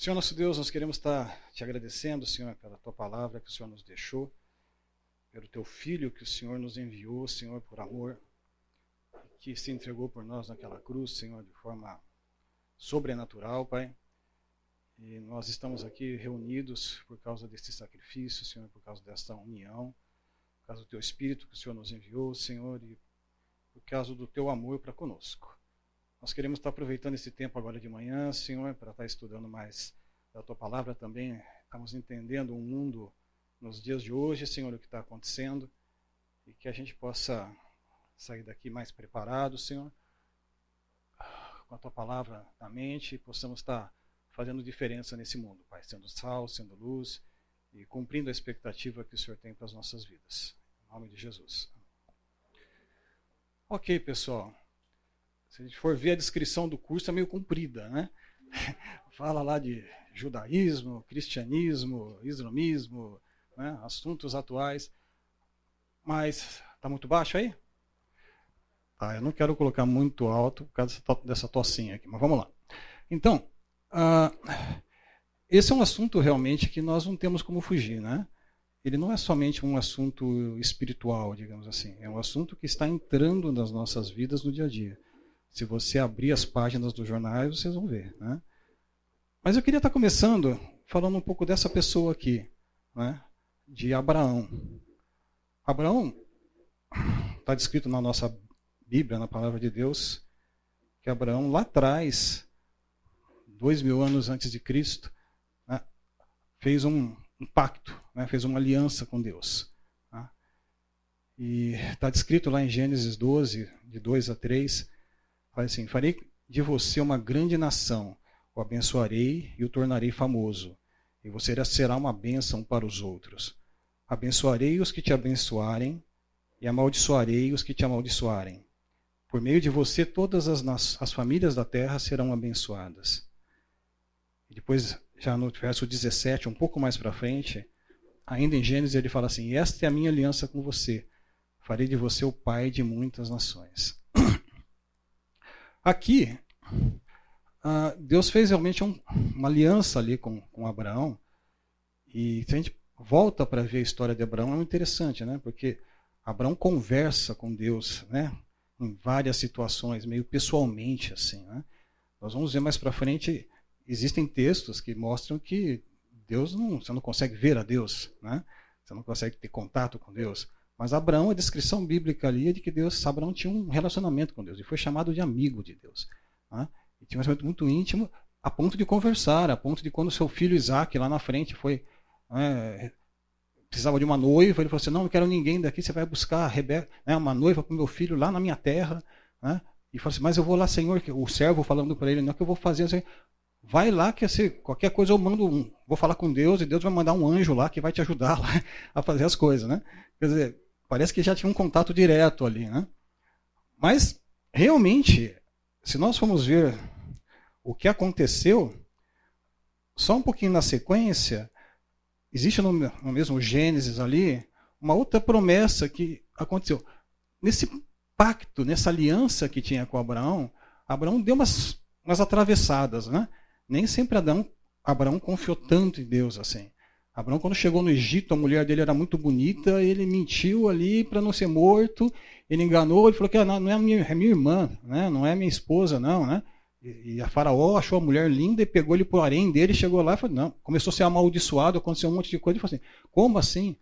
Senhor nosso Deus, nós queremos estar te agradecendo, Senhor, pela tua palavra que o Senhor nos deixou, pelo teu filho que o Senhor nos enviou, Senhor, por amor, que se entregou por nós naquela cruz, Senhor, de forma sobrenatural, Pai. E nós estamos aqui reunidos por causa desse sacrifício, Senhor, por causa desta união, por causa do teu Espírito que o Senhor nos enviou, Senhor, e por causa do teu amor para conosco. Nós queremos estar aproveitando esse tempo agora de manhã, Senhor, para estar estudando mais da tua palavra também. Estamos entendendo o mundo nos dias de hoje, Senhor, o que está acontecendo e que a gente possa sair daqui mais preparado, Senhor, com a tua palavra na mente e possamos estar fazendo diferença nesse mundo, Pai, sendo sal, sendo luz e cumprindo a expectativa que o Senhor tem para as nossas vidas. Em nome de Jesus. Ok, pessoal. Se a gente for ver a descrição do curso, é meio comprida, né? Fala lá de judaísmo, cristianismo, islamismo, né? assuntos atuais. Mas está muito baixo aí? Tá, eu não quero colocar muito alto por causa dessa tocinha aqui, mas vamos lá. Então, uh, esse é um assunto realmente que nós não temos como fugir, né? Ele não é somente um assunto espiritual, digamos assim. É um assunto que está entrando nas nossas vidas no dia a dia. Se você abrir as páginas dos jornais, vocês vão ver. Né? Mas eu queria estar começando falando um pouco dessa pessoa aqui, né? de Abraão. Abraão está descrito na nossa Bíblia, na palavra de Deus, que Abraão lá atrás, dois mil anos antes de Cristo, né, fez um, um pacto, né, fez uma aliança com Deus. Né? E está descrito lá em Gênesis 12, de 2 a 3, Fala assim: Farei de você uma grande nação, o abençoarei e o tornarei famoso, e você será uma bênção para os outros. Abençoarei os que te abençoarem, e amaldiçoarei os que te amaldiçoarem. Por meio de você, todas as, as famílias da terra serão abençoadas. E depois, já no verso 17, um pouco mais para frente, ainda em Gênesis, ele fala assim: Esta é a minha aliança com você. Farei de você o pai de muitas nações. Aqui, uh, Deus fez realmente um, uma aliança ali com, com Abraão. E se a gente volta para ver a história de Abraão, é interessante, né? Porque Abraão conversa com Deus, né? Em várias situações, meio pessoalmente, assim, né? Nós vamos ver mais para frente, existem textos que mostram que Deus não, você não consegue ver a Deus, né? Você não consegue ter contato com Deus. Mas Abraão, a descrição bíblica ali é de que Deus, Abraão tinha um relacionamento com Deus e foi chamado de amigo de Deus. Né? E tinha um relacionamento muito íntimo, a ponto de conversar, a ponto de quando seu filho Isaac lá na frente foi né, precisava de uma noiva, ele falou assim: não, não quero ninguém daqui, você vai buscar Rebeca, né, uma noiva para o meu filho lá na minha terra. Né? E falou assim: mas eu vou lá, Senhor, o servo falando para ele: não, é que eu vou fazer assim, vai lá que assim, qualquer coisa eu mando um, vou falar com Deus e Deus vai mandar um anjo lá que vai te ajudar lá a fazer as coisas, né? Quer dizer, Parece que já tinha um contato direto ali, né? Mas, realmente, se nós formos ver o que aconteceu, só um pouquinho na sequência, existe no, no mesmo Gênesis ali, uma outra promessa que aconteceu. Nesse pacto, nessa aliança que tinha com Abraão, Abraão deu umas, umas atravessadas, né? Nem sempre Adão, Abraão confiou tanto em Deus assim. Abraão, quando chegou no Egito, a mulher dele era muito bonita, ele mentiu ali para não ser morto, ele enganou, ele falou que ah, não é minha, é minha irmã, né? não é minha esposa, não. Né? E, a faraó achou a mulher linda e pegou ele o harém dele, chegou lá e falou, não, começou a ser amaldiçoado, aconteceu um monte de coisa, ele falou assim, como assim?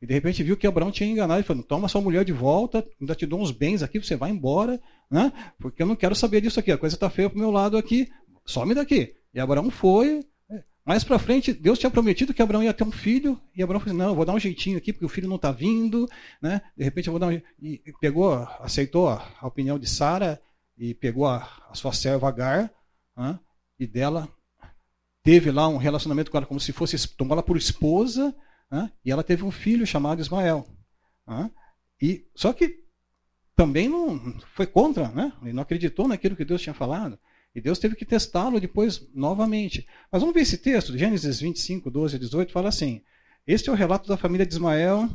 E de repente viu que Abraão tinha enganado, ele falou, toma sua mulher de volta, ainda te dou uns bens aqui, você vai embora, né? porque eu não quero saber disso aqui, a coisa está feia para o meu lado aqui, some daqui. E Abraão foi, mais para frente, Deus tinha prometido que Abraão ia ter um filho, e Abraão falou: assim, não, vou dar um jeitinho aqui, porque o filho não está vindo. Né? De repente, eu vou dar um. E pegou, aceitou a opinião de Sara, e pegou a, a, sua serva Agar, né? e dela teve lá um relacionamento com ela, como se fosse. tomou ela por esposa, né? e ela teve um filho chamado Ismael. Né? E, só que também não foi contra, né? ele não acreditou naquilo que Deus tinha falado. E Deus teve que testá-lo depois novamente. Mas vamos ver esse texto, Gênesis 25, 12 a 18, fala assim: Este é o relato da família de Ismael,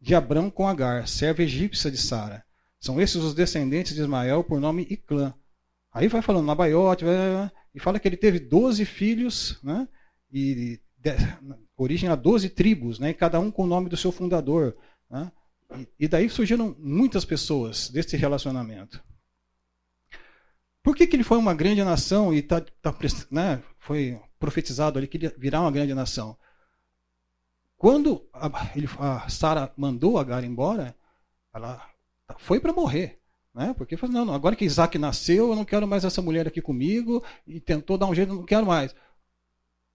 de Abrão com Agar, serva egípcia de Sara. São esses os descendentes de Ismael por nome e clã. Aí vai falando Nabaiote, e fala que ele teve 12 filhos, né? e de, origem a 12 tribos, né? cada um com o nome do seu fundador. Né? E, e daí surgiram muitas pessoas desse relacionamento. Por que, que ele foi uma grande nação e tá, tá, né, foi profetizado ali que ele virar uma grande nação? Quando a, a Sara mandou Agar embora, ela foi para morrer. Né? Porque falou, não, agora que Isaac nasceu, eu não quero mais essa mulher aqui comigo, e tentou dar um jeito, não quero mais.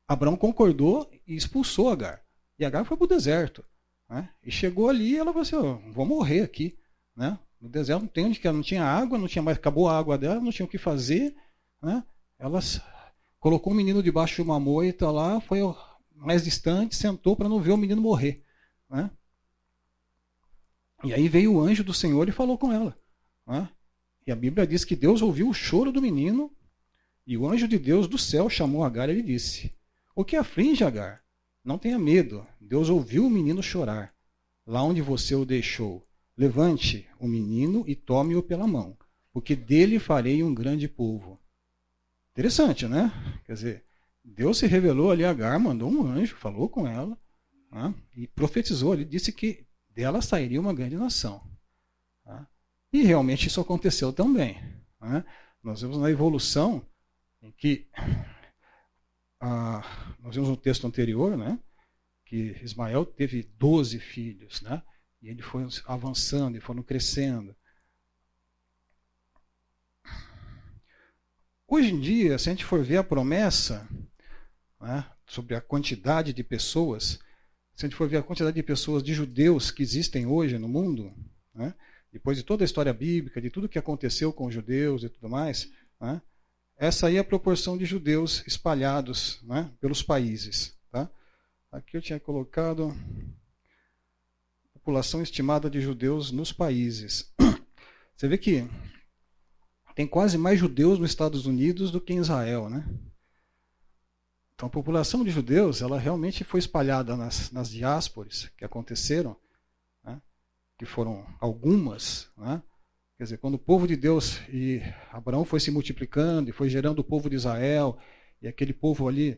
Abraão concordou e expulsou Agar. E Agar foi para o deserto. Né? E chegou ali e ela falou assim, oh, vou morrer aqui. Né? No deserto não tem onde que não tinha água, não tinha mais, acabou a água dela, não tinha o que fazer. Né? Ela colocou o menino debaixo de uma moita lá, foi mais distante, sentou para não ver o menino morrer. Né? E aí veio o anjo do Senhor e falou com ela. Né? E a Bíblia diz que Deus ouviu o choro do menino e o anjo de Deus do céu chamou Agar e lhe disse: O que aflige Agar? Não tenha medo. Deus ouviu o menino chorar. Lá onde você o deixou, levante o menino e tome-o pela mão, porque dele farei um grande povo. Interessante, né? Quer dizer, Deus se revelou ali a Agar, mandou um anjo, falou com ela né? e profetizou. Ele disse que dela sairia uma grande nação. Né? E realmente isso aconteceu também. Né? Nós vemos na evolução em que ah, nós vimos no texto anterior, né, que Ismael teve 12 filhos, né, e ele foi avançando e foram crescendo. Hoje em dia, se a gente for ver a promessa né, sobre a quantidade de pessoas, se a gente for ver a quantidade de pessoas, de judeus que existem hoje no mundo, né, depois de toda a história bíblica, de tudo que aconteceu com os judeus e tudo mais, né, essa aí é a proporção de judeus espalhados né, pelos países. Tá? Aqui eu tinha colocado população estimada de judeus nos países. Você vê que tem quase mais judeus nos Estados Unidos do que em Israel, né? Então a população de judeus, ela realmente foi espalhada nas, nas diásporas que aconteceram, né? que foram algumas, né? Quer dizer, quando o povo de Deus e Abraão foi se multiplicando e foi gerando o povo de Israel, e aquele povo ali,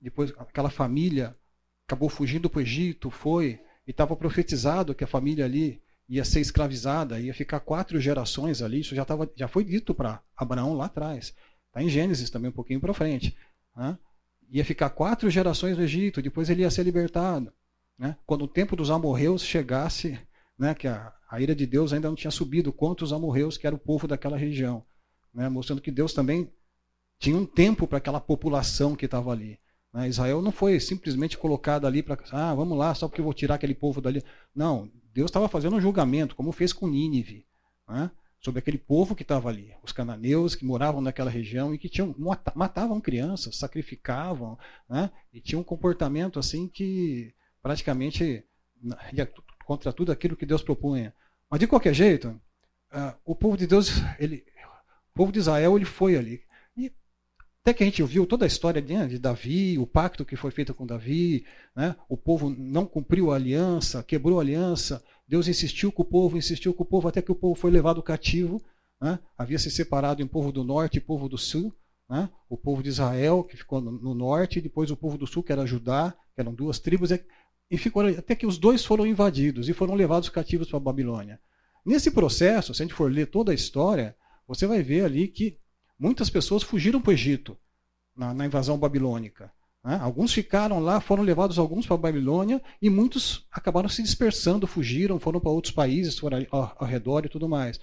depois aquela família acabou fugindo para o Egito, foi, e estava profetizado que a família ali ia ser escravizada, ia ficar quatro gerações ali, isso já, tava, já foi dito para Abraão lá atrás. Está em Gênesis também um pouquinho para frente. Né? Ia ficar quatro gerações no Egito, depois ele ia ser libertado. Né? Quando o tempo dos amorreus chegasse, né, que a, a ira de Deus ainda não tinha subido contra os amorreus, que era o povo daquela região. Né, mostrando que Deus também tinha um tempo para aquela população que estava ali. Né, Israel não foi simplesmente colocado ali para, ah, vamos lá, só porque eu vou tirar aquele povo dali. Não, Deus estava fazendo um julgamento, como fez com Nínive, né, sobre aquele povo que estava ali, os cananeus que moravam naquela região e que tinham, matavam crianças, sacrificavam, né, e tinham um comportamento assim que praticamente contra tudo aquilo que Deus propunha. Mas de qualquer jeito, uh, o povo de Deus, ele, o povo de Israel, ele foi ali. Até que a gente ouviu toda a história de, Davi, o pacto que foi feito com Davi, né? o povo não cumpriu a aliança, quebrou a aliança, Deus insistiu com o povo, insistiu com o povo, até que o povo foi levado cativo. Né? Havia se separado em povo do norte e povo do sul. Né? O povo de Israel, que ficou no, no norte, e depois o povo do sul, que era Judá, que eram duas tribos. E ficou até que os dois foram invadidos e foram levados cativos para a Babilônia. Nesse processo, se a gente for ler toda a história, você vai ver ali que muitas pessoas fugiram para o Egito na, na, invasão babilônica. Né? Alguns ficaram lá, foram levados alguns para a Babilônia e muitos acabaram se dispersando, fugiram, foram para outros países, foram ao, ao, redor e tudo mais.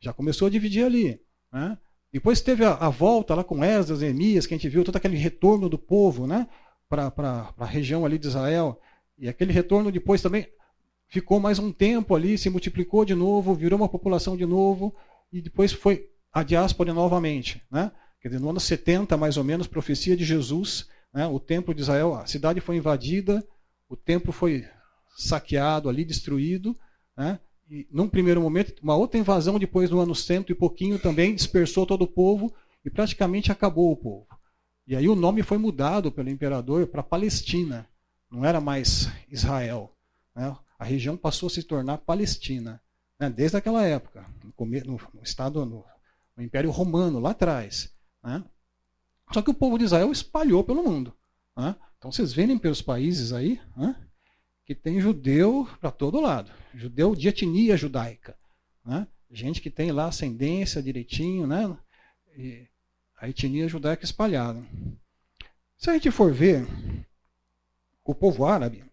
Já começou a dividir ali. Né? Depois teve a, a, volta lá com Esdras, Neemias, que a gente viu todo aquele retorno do povo né? para a região ali de Israel. E aquele retorno depois também ficou mais um tempo ali, se multiplicou de novo, virou uma população de novo, e depois foi a diáspora novamente. Né? Quer dizer, no ano 70, mais ou menos, profecia de Jesus, né? o templo de Israel, a cidade foi invadida, o templo foi saqueado ali, destruído, né? e num primeiro momento, uma outra invasão depois no ano cento e pouquinho também dispersou todo o povo e praticamente acabou o povo. E aí o nome foi mudado pelo imperador para Palestina não era mais Israel. Né? A região passou a se tornar Palestina, né? desde aquela época, no, no, Estado, no, no, Império Romano, lá atrás. Né? Só que o povo de Israel espalhou pelo mundo. Né? Então vocês verem pelos países aí né, que tem judeu para todo lado. Judeu de etnia judaica. Né? Gente que tem lá ascendência direitinho, né? E a etnia judaica espalhada. Se a gente for ver o povo árabe,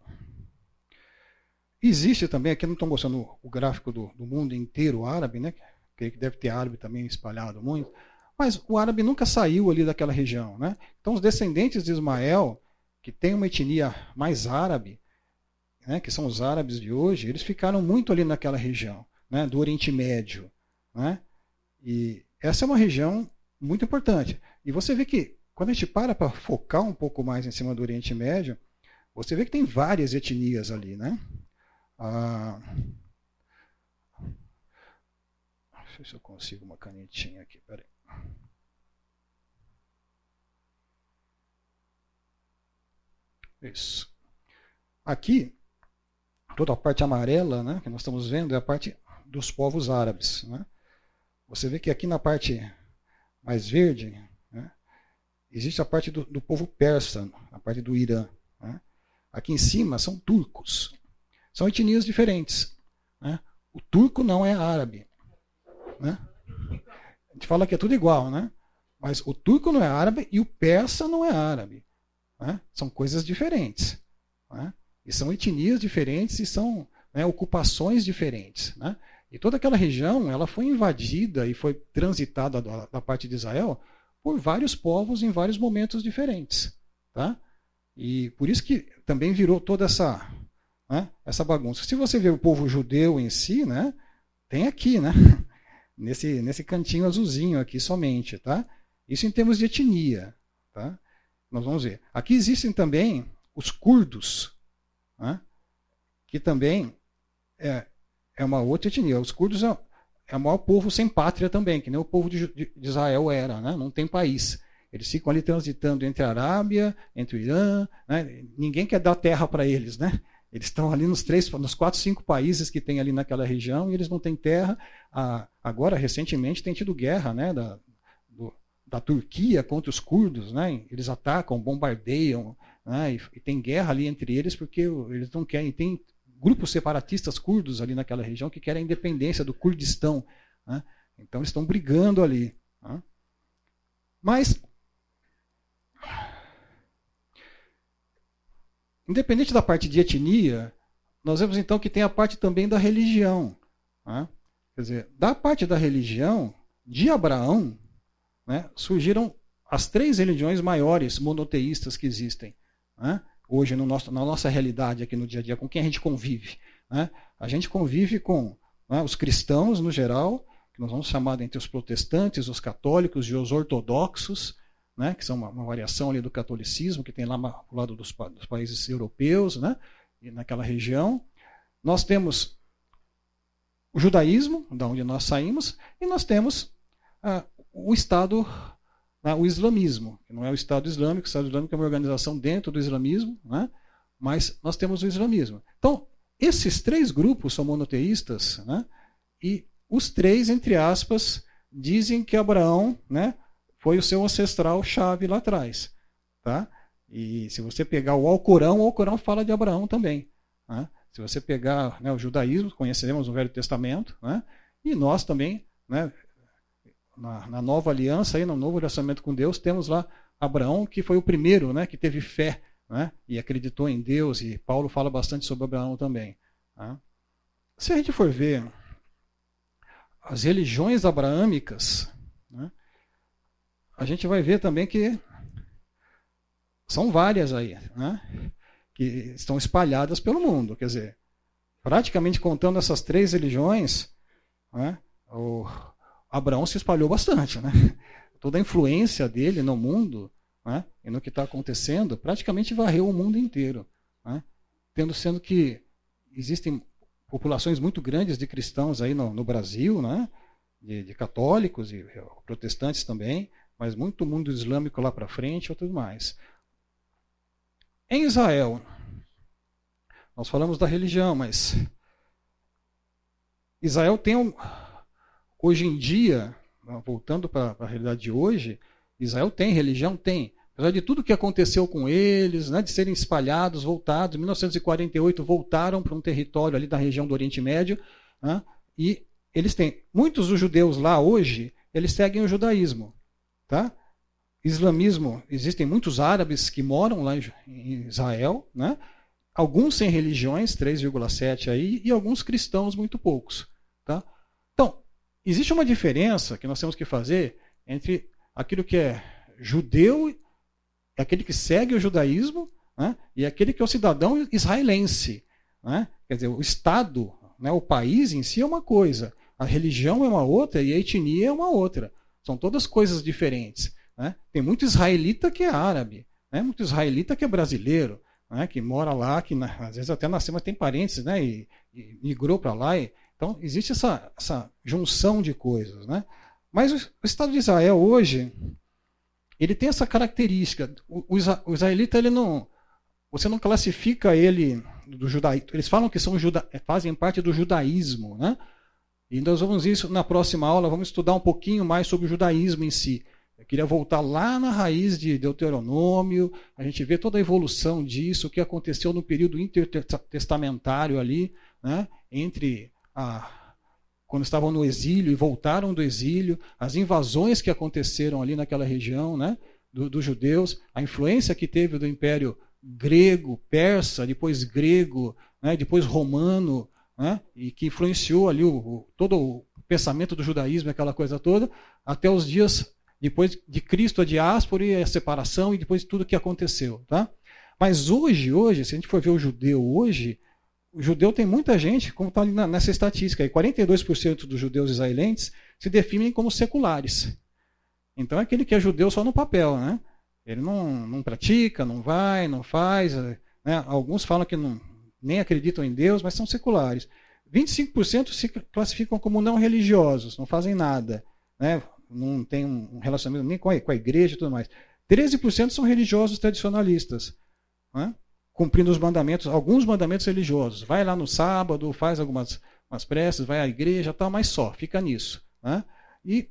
existe também, aqui não estou mostrando o gráfico do, do, mundo inteiro árabe, né? Creio que deve ter árabe também espalhado muito, mas o árabe nunca saiu ali daquela região, né? Então os descendentes de Ismael, que tem uma etnia mais árabe, né, que são os árabes de hoje, eles ficaram muito ali naquela região, né, do Oriente Médio, né? E essa é uma região muito importante. E você vê que quando a gente para para focar um pouco mais em cima do Oriente Médio, você vê que tem várias etnias ali, né? Ah, ver se eu consigo uma canetinha aqui, peraí. Isso. Aqui, toda a parte amarela né, que nós estamos vendo é a parte dos povos árabes. Né? Você vê que aqui na parte mais verde né, existe a parte do, do, povo persa, a parte do Irã. Né? Aqui em cima são turcos. São etnias diferentes. Né? O turco não é árabe. Né? A gente fala que é tudo igual, né? Mas o turco não é árabe e o persa não é árabe. Né? São coisas diferentes. Né? E são etnias diferentes e são né, ocupações diferentes. Né? E toda aquela região ela foi invadida e foi transitada da, da parte de Israel por vários povos em vários momentos diferentes. Tá? E por isso que também virou toda essa, né, essa bagunça. Se você vê o povo judeu em si, né, tem aqui, né, nesse, nesse cantinho azulzinho aqui somente. Tá? Isso em termos de etnia. Tá? Nós vamos ver. Aqui existem também os curdos, né, que também é, é uma outra etnia. Os curdos é, é o maior povo sem pátria também, que nem o povo de, de Israel era, né? não tem país. Eles ficam ali transitando entre a Arábia, entre o Irã, né? ninguém quer dar terra para eles, né? Eles estão ali nos três, nos quatro, cinco países que tem ali naquela região e eles não têm terra. Agora, recentemente, tem tido guerra, né, da, do, da Turquia contra os curdos, né? Eles atacam, bombardeiam, né? E, e, tem guerra ali entre eles porque eles não querem. Tem grupos separatistas curdos ali naquela região que querem a independência do Kurdistão. Né? Então eles estão brigando ali. Né? Mas, independente da parte de etnia, nós vemos então que tem a parte também da religião. Né? Quer dizer, da parte da religião, de Abraão, né, surgiram as três religiões maiores monoteístas que existem. Né? hoje no nosso, na nossa realidade aqui no dia a dia, com quem a gente convive. Né? A gente convive com né, os cristãos no geral, que nós vamos chamar entre os protestantes, os católicos e os ortodoxos, né, que são uma, uma, variação ali do catolicismo que tem lá do lado dos, dos países europeus, né, e naquela região. Nós temos o judaísmo, da onde nós saímos, e nós temos ah, o Estado né, o islamismo, que não é o Estado Islâmico, o Estado Islâmico é uma organização dentro do islamismo, né, mas nós temos o islamismo. Então, esses três grupos são monoteístas, né, e os três, entre aspas, dizem que Abraão né, foi o seu ancestral chave lá atrás. Tá? E se você pegar o Alcorão, o Alcorão fala de Abraão também. Né? Se você pegar né, o judaísmo, conhecemos o Velho Testamento, né? e nós também né, na, na, nova aliança, aí, no novo relacionamento com Deus, temos lá Abraão, que foi o primeiro né, que teve fé né, e acreditou em Deus, e Paulo fala bastante sobre Abraão também. Né. Se a gente for ver as religiões abraâmicas, a gente vai ver também que são várias aí, né, que estão espalhadas pelo mundo. Quer dizer, praticamente contando essas três religiões, né, o, Abraão se espalhou bastante, né? Toda a influência dele no mundo né? e no que está acontecendo praticamente varreu o mundo inteiro, né? tendo sendo que existem populações muito grandes de cristãos aí no, no Brasil, né? De, de, católicos e protestantes também, mas muito mundo islâmico lá para frente e tudo mais. Em Israel, nós falamos da religião, mas Israel tem um, Hoje em dia, voltando para a realidade de hoje, Israel tem religião? Tem. Apesar de tudo que aconteceu com eles, né, de serem espalhados, voltados, em 1948 voltaram para um território ali da região do Oriente Médio, né, e eles têm, muitos dos judeus lá hoje, eles seguem o judaísmo. Tá? Islamismo, existem muitos árabes que moram lá em Israel, né? alguns sem religiões, 3,7 aí, e alguns cristãos, muito poucos. Tá? Então, existe uma diferença que nós temos que fazer entre aquilo que é judeu é aquele que segue o judaísmo né, e aquele que é o cidadão israelense. Né? Quer dizer, o Estado, né, o país em si é uma coisa, a religião é uma outra e a etnia é uma outra. São todas coisas diferentes. Né? Tem muito israelita que é árabe, né? muito israelita que é brasileiro, né? que mora lá, que às vezes até nasceu, mas tem parentes né? e, e migrou para lá. E, então, existe essa, essa junção de coisas. Né? Mas o, o Estado de Israel hoje, ele tem essa característica. O, o israelita, ele não. Você não classifica ele do judaísmo. Eles falam que são juda, fazem parte do judaísmo, né? E nós vamos isso na próxima aula, vamos estudar um pouquinho mais sobre o judaísmo em si. Eu queria voltar lá na raiz de Deuteronômio, a gente vê toda a evolução disso, o que aconteceu no período intertestamentário ali, né? entre a, quando estavam no exílio e voltaram do exílio, as invasões que aconteceram ali naquela região, né, dos do judeus, a influência que teve do Império grego, persa, depois grego, né, depois romano, né, e que influenciou ali o, o, todo o pensamento do judaísmo, aquela coisa toda, até os dias depois de Cristo, a diáspora e a separação e depois de tudo que aconteceu, tá? Mas hoje, hoje, se a gente for ver o judeu hoje, o judeu tem muita gente, como está nessa estatística, aí, 42% dos judeus israelenses se definem como seculares. Então é aquele que é judeu só no papel, né? Ele não, não pratica, não vai, não faz. Né? Alguns falam que não, nem acreditam em Deus, mas são seculares. 25% se classificam como não religiosos, não fazem nada, né? não tem um relacionamento nem com a, com a igreja e tudo mais. 13% são religiosos tradicionalistas. Né? cumprindo os mandamentos, alguns mandamentos religiosos. Vai lá no sábado, faz algumas umas preces, vai à igreja, tal, mas só, fica nisso. Né? E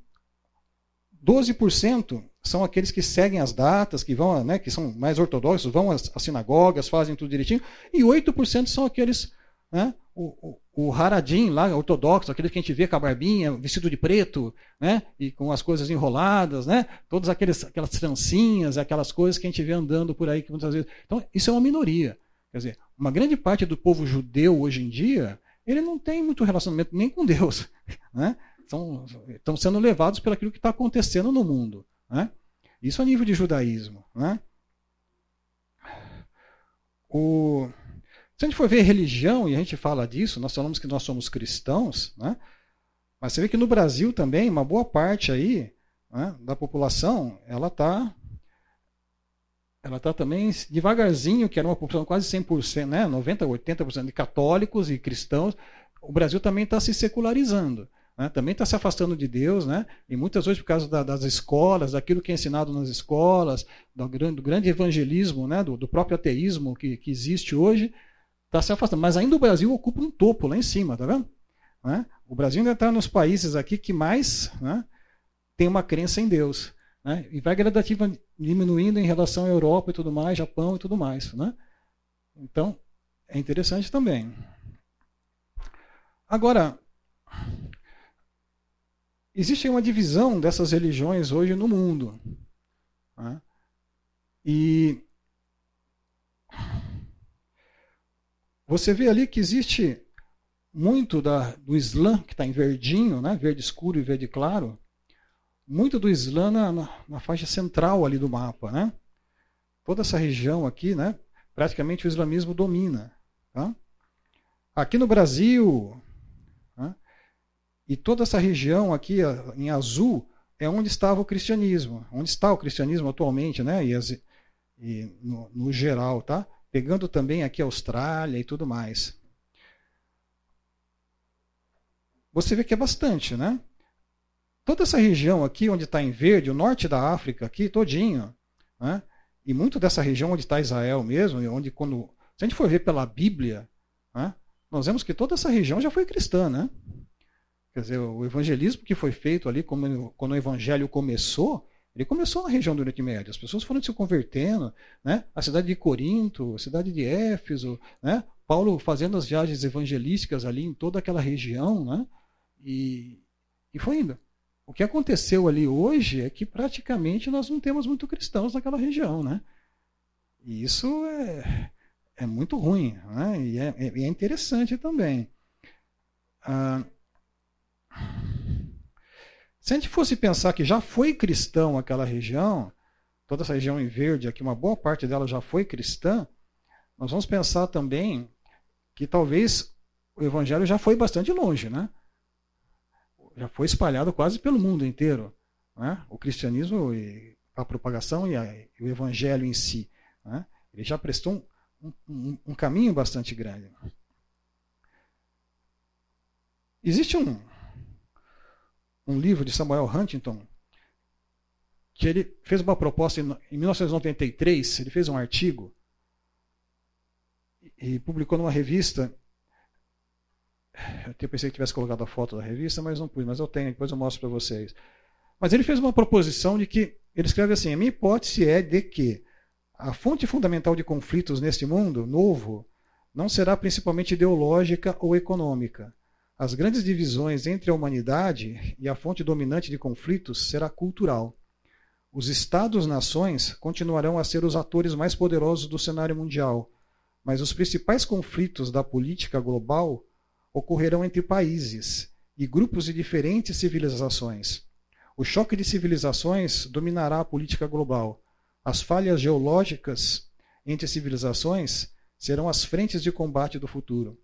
12% são aqueles que seguem as datas, que vão, né, que são mais ortodoxos, vão às, às sinagogas, fazem tudo direitinho, e 8% são aqueles né, o, o, o Haradim lá, ortodoxo, aquele que a gente vê com a barbinha, vestido de preto, né? E com as coisas enroladas, né? Todas aqueles, aquelas trancinhas, aquelas coisas que a gente vê andando por aí que muitas vezes. Então, isso é uma minoria. Quer dizer, uma grande parte do povo judeu hoje em dia, ele não tem muito relacionamento nem com Deus, né? Estão, estão sendo levados pelo que está acontecendo no mundo, né? Isso a nível de judaísmo, né? O se a gente for ver religião, e a gente fala disso, nós falamos que nós somos cristãos, né? mas você vê que no Brasil também, uma boa parte aí né, da população, ela está ela está também devagarzinho, que era uma população quase 100%, né, 90%, 80% de católicos e cristãos, o Brasil também está se secularizando. Né, também está se afastando de Deus, né, e muitas vezes por causa da, das escolas, daquilo que é ensinado nas escolas, do, do grande evangelismo, né, do, do próprio ateísmo que, que existe hoje, está se afastando. Mas ainda o Brasil ocupa um topo lá em cima, tá vendo? Né? O Brasil ainda está nos países aqui que mais né, tem uma crença em Deus. Né? E vai gradativamente diminuindo em relação à Europa e tudo mais, Japão e tudo mais. Né? Então, é interessante também. Agora, existe uma divisão dessas religiões hoje no mundo. Né? E Você vê ali que existe muito da, do Islã, que está em verdinho, né? verde escuro e verde claro, muito do Islã na, na, na, faixa central ali do mapa. Né? Toda essa região aqui, né? praticamente o islamismo domina. Tá? Aqui no Brasil? E toda essa região aqui em azul é onde estava o cristianismo, onde está o cristianismo atualmente, né? e, as, e no, no geral. Tá? pegando também aqui a Austrália e tudo mais. Você vê que é bastante, né? Toda essa região aqui onde está em verde, o norte da África aqui todinho, né? e muito dessa região onde está Israel mesmo, onde quando se a gente for ver pela Bíblia, né? nós vemos que toda essa região já foi cristã, né? Quer dizer, o evangelismo que foi feito ali, quando o evangelho começou, Ele começou na região do Oriente Médio. As pessoas foram se convertendo, né? A cidade de Corinto, a cidade de Éfeso, né? Paulo fazendo as viagens evangelísticas ali em toda aquela região, né? E, e foi indo. O que aconteceu ali hoje é que praticamente nós não temos muito cristãos naquela região, né? E isso é, é muito ruim, né? E é, é, é interessante também. Ah, se a gente fosse pensar que já foi cristão aquela região, toda essa região em verde aqui, uma boa parte dela já foi cristã, nós vamos pensar também que talvez o evangelho já foi bastante longe, né? Já foi espalhado quase pelo mundo inteiro, né? O cristianismo e a propagação e, a, e o evangelho em si, né? Ele já prestou um, um, um caminho bastante grande. Existe um, um livro de Samuel Huntington que ele fez uma proposta em, em 1993, ele fez um artigo e publicou numa revista. Eu pensei que tivesse colocado a foto da revista, mas não pus, mas eu tenho, depois eu mostro para vocês. Mas ele fez uma proposição de que, ele escreve assim: a minha hipótese é de que a fonte fundamental de conflitos neste mundo novo não será principalmente ideológica ou econômica. As grandes divisões entre a humanidade e a fonte dominante de conflitos será cultural. Os Estados-nações continuarão a ser os atores mais poderosos do cenário mundial, mas os principais conflitos da política global ocorrerão entre países e grupos de diferentes civilizações. O choque de civilizações dominará a política global. As falhas geológicas entre civilizações serão as frentes de combate do futuro.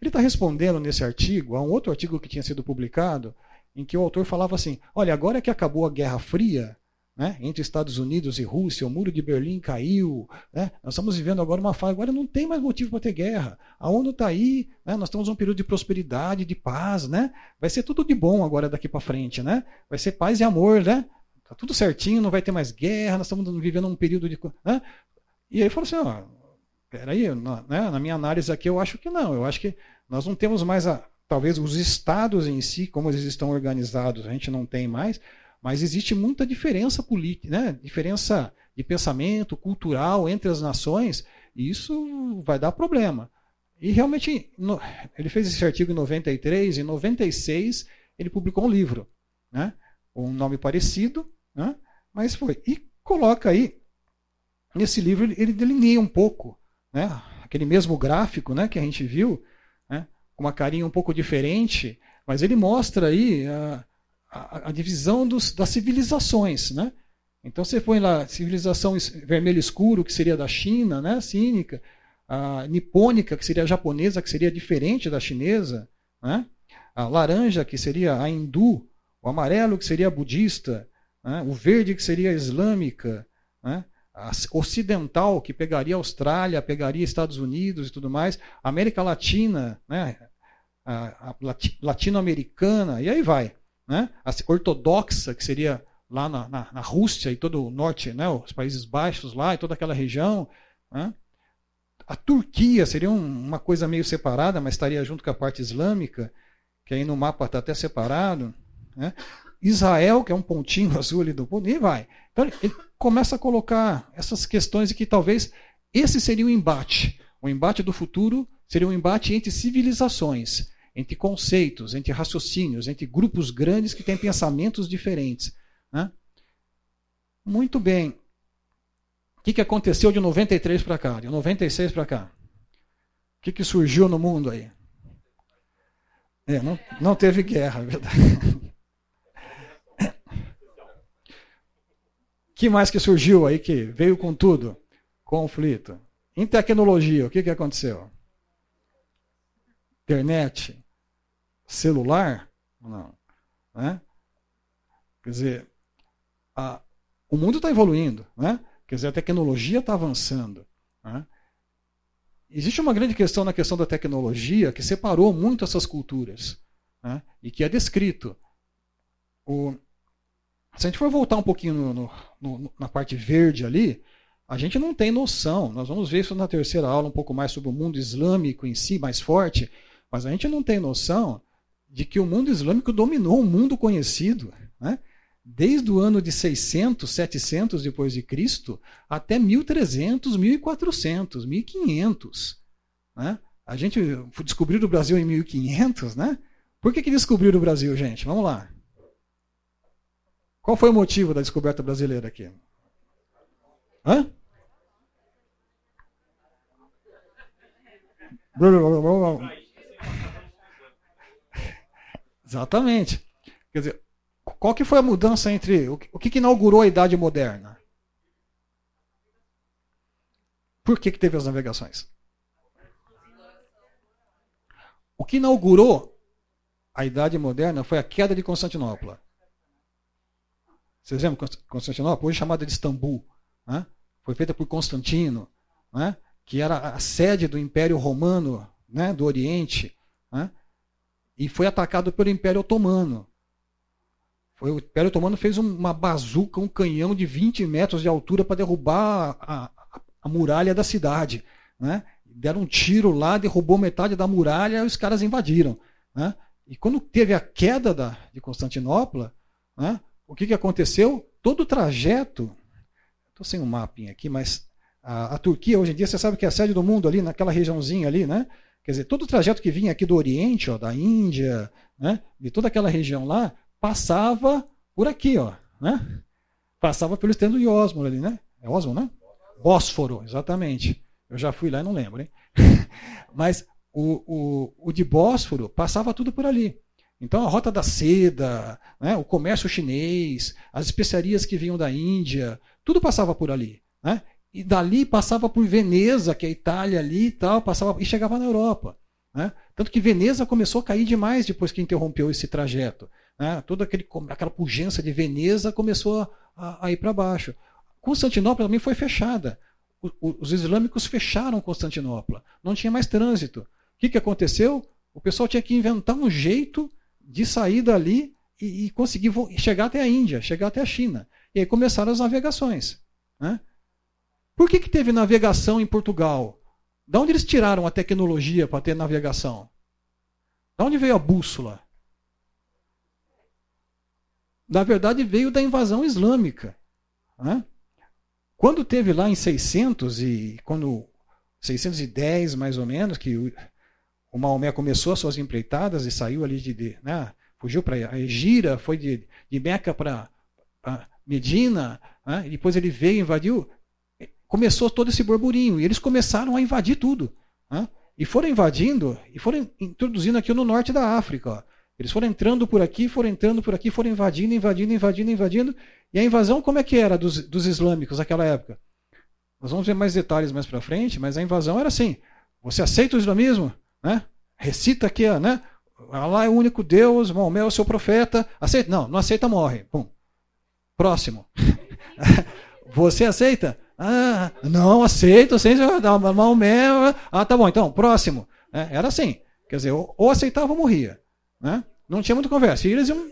Ele está respondendo nesse artigo a um outro artigo que tinha sido publicado, em que o autor falava assim: olha, agora que acabou a Guerra Fria, né, entre Estados Unidos e Rússia, o muro de Berlim caiu, né, nós estamos vivendo agora uma fase, agora não tem mais motivo para ter guerra. A ONU está aí, né, nós estamos num período de prosperidade, de paz, né, vai ser tudo de bom agora daqui para frente, né, vai ser paz e amor, né, tá tudo certinho, não vai ter mais guerra, nós estamos vivendo um período de. Né, e aí falou assim: ó, peraí, na, né, na minha análise aqui eu acho que não, eu acho que nós não temos mais a. Talvez os estados em si, como eles estão organizados, a gente não tem mais, mas existe muita diferença política, né? diferença de pensamento cultural entre as nações, e isso vai dar problema. E realmente, no, ele fez esse artigo em 93, em 96 ele publicou um livro, né? um nome parecido, né? mas foi. E coloca aí, nesse livro, ele delineia um pouco, né? aquele mesmo gráfico né, que a gente viu, né? com uma carinha um pouco diferente, mas ele mostra aí a, a, a divisão dos, das civilizações, né? Então você põe lá civilização vermelho escuro, que seria da China, né, cínica, a nipônica, que seria a japonesa, que seria diferente da chinesa, né? a laranja, que seria a hindu, o amarelo, que seria budista, né? o verde, que seria islâmica, né? Ocidental, que pegaria Austrália, pegaria Estados Unidos e tudo mais, América Latina, né? a latino-americana, e aí vai né? a ortodoxa, que seria lá na, na, na, Rússia e todo o norte, né? os Países Baixos lá e toda aquela região. Né? A Turquia seria um, uma coisa meio separada, mas estaria junto com a parte islâmica, que aí no mapa está até separado. Né? Israel, que é um pontinho azul ali do ponto, e vai. Então ele começa a colocar essas questões e que talvez esse seria o embate. O embate do futuro seria um embate entre civilizações entre conceitos, entre raciocínios, entre grupos grandes que têm pensamentos diferentes. Né? Muito bem. O que, que aconteceu de 93 para cá, de 96 para cá? O que, que surgiu no mundo aí? É, não, não teve guerra, é verdade. que mais que surgiu aí que veio com tudo? Conflito. Em tecnologia, o que, que aconteceu? Internet, celular? Não. Né? Quer dizer, a, o mundo está evoluindo, né? quer dizer, a tecnologia está avançando. Né? Existe uma grande questão na questão da tecnologia que separou muito essas culturas né? e que é descrito. O, se a gente for voltar um pouquinho no, no, no, na parte verde ali, a gente não tem noção. Nós vamos ver isso na terceira aula um pouco mais sobre o mundo islâmico em si, mais forte, mas a gente não tem noção de que o mundo islâmico dominou o mundo conhecido né? desde o ano de 600, 700 depois de Cristo até 1300, 1400, 1500. Né? A gente descobriu o Brasil em 1500, né? Por que, que descobriram o Brasil, gente? Vamos lá. Qual foi o motivo da descoberta brasileira aqui? Hã? Exatamente. Quer dizer, qual que foi a mudança entre o que, que inaugurou a Idade Moderna? Por que, que teve as navegações? O que inaugurou a Idade Moderna foi a queda de Constantinopla. Vocês lembram Constantinopla? Hoje chamada de Istambul. Né? Foi feita por Constantino, né? que era a sede do Império Romano né? do Oriente. Né? E foi atacado pelo Império Otomano. Foi, o Império Otomano fez uma bazuca, um canhão de 20 metros de altura para derrubar a, a, a, muralha da cidade. Né? Deram um tiro lá, derrubou metade da muralha e os caras invadiram. Né? E quando teve a queda da, de Constantinopla, né, o que, que aconteceu? Todo o trajeto. Estou sem um mapinha aqui, mas a, a, Turquia, hoje em dia, você sabe que é a sede do mundo ali, naquela regiãozinha ali, né? Quer dizer, todo o trajeto que vinha aqui do Oriente, ó, da Índia, né, de toda aquela região lá, passava por aqui, ó, né? Passava pelo estendo de Osmo ali, né? É Osmo, né? Bósforo, exatamente. Eu já fui lá e não lembro, hein? Mas o, o, o de Bósforo passava tudo por ali. Então a rota da seda, né, o comércio chinês, as especiarias que vinham da Índia, tudo passava por ali. Né? E dali passava por Veneza, que é a Itália ali e tal, passava e chegava na Europa. Né? Tanto que Veneza começou a cair demais depois que interrompeu esse trajeto. Né? Toda aquele, aquela pujança de Veneza começou a, a, ir para baixo. Constantinopla também foi fechada. O, o, os islâmicos fecharam Constantinopla. Não tinha mais trânsito. O que, que aconteceu? O pessoal tinha que inventar um jeito de sair dali e, e conseguir chegar até a Índia, chegar até a China. E aí começaram as navegações. Né? Por que, que teve navegação em Portugal? Da onde eles tiraram a tecnologia para ter navegação? Da onde veio a bússola? na verdade veio da invasão islâmica. Né? Quando teve lá em 600 e quando 610 mais ou menos que o, Maomé começou as suas empreitadas e saiu ali de, né, fugiu para a Egira, foi de, de Meca para Medina, né, e depois ele veio invadiu, começou todo esse burburinho e eles começaram a invadir tudo, né, e foram invadindo e foram introduzindo aqui no norte da África. Ó. Eles foram entrando por aqui, foram entrando por aqui, foram invadindo, invadindo, invadindo, invadindo. E a invasão, como é que era dos, dos islâmicos naquela época? Nós vamos ver mais detalhes mais para frente, mas a invasão era assim: você aceita o islamismo? Né? Recita aqui, né? Allah é o único Deus, Maomé é o seu profeta. Aceita? Não, não aceita, morre. Pum. Próximo. você aceita? Ah, não, aceito, aceito, Maomé. Ah, tá bom, então, próximo. É, era assim. Quer dizer, ou, aceitava ou morria. Né? Não tinha muita conversa. E eles iam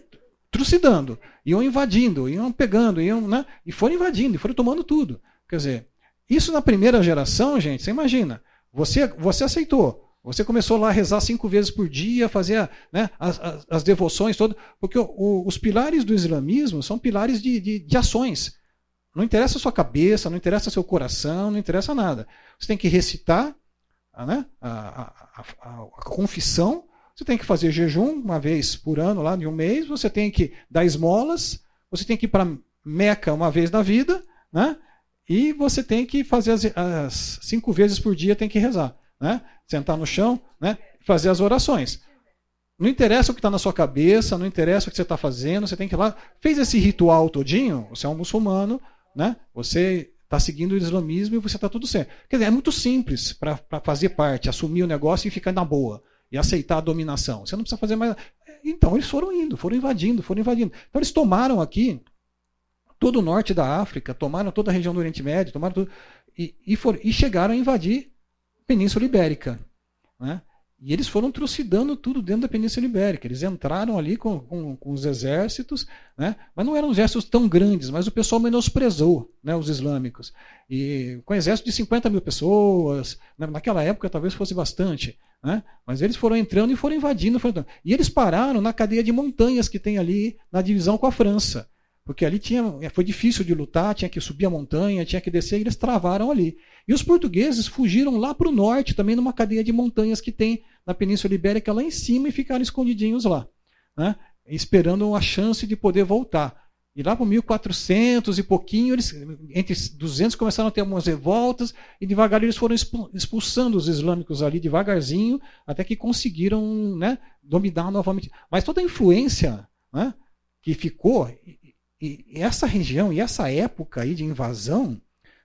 trucidando, iam invadindo, iam pegando, iam, né? e foram invadindo, e foram tomando tudo. Quer dizer, isso na primeira geração, gente, você imagina, você, você aceitou. Você começou lá a rezar cinco vezes por dia, fazer né, as, as, as, devoções todas, porque o, o, os pilares do islamismo são pilares de, de, de ações. Não interessa a sua cabeça, não interessa seu coração, não interessa nada. Você tem que recitar né, a, a, a, a confissão você tem que fazer jejum uma vez por ano, lá de um mês. Você tem que dar esmolas. Você tem que ir para Meca uma vez na vida. Né? E você tem que fazer as, as, cinco vezes por dia, tem que rezar. Né? Sentar no chão, né? fazer as orações. Não interessa o que está na sua cabeça, não interessa o que você está fazendo, você tem que ir lá. Fez esse ritual todinho, você é um muçulmano, né? você está seguindo o islamismo e você está tudo certo. Quer dizer, é muito simples para fazer parte, assumir o negócio e ficar na boa e aceitar a dominação. Você não precisa fazer mais. Então eles foram indo, foram invadindo, foram invadindo. Então eles tomaram aqui todo o norte da África, tomaram toda a região do Oriente Médio, tomaram tudo, e, e, for, e chegaram a invadir Península Ibérica. Né? E eles foram trucidando tudo dentro da Península Ibérica. Eles entraram ali com, com, com os exércitos, né? mas não eram exércitos tão grandes, mas o pessoal menosprezou né, os islâmicos. E com um exército de 50 mil pessoas, né? naquela época talvez fosse bastante. Né? Mas eles foram entrando e foram invadindo, foram entrando. E eles pararam na cadeia de montanhas que tem ali na divisão com a França. Porque ali tinha, foi difícil de lutar, tinha que subir a montanha, tinha que descer, e eles travaram ali. E os portugueses fugiram lá para o norte, também numa cadeia de montanhas que tem na Península Ibérica lá em cima e ficaram escondidinhos lá, né? esperando a chance de poder voltar. E lá para 1400 e pouquinho, eles, entre 200 começaram a ter algumas revoltas e devagar eles foram expulsando os islâmicos ali devagarzinho, até que conseguiram né, dominar novamente. Mas toda a influência né, que ficou, e, essa região e essa época aí de invasão,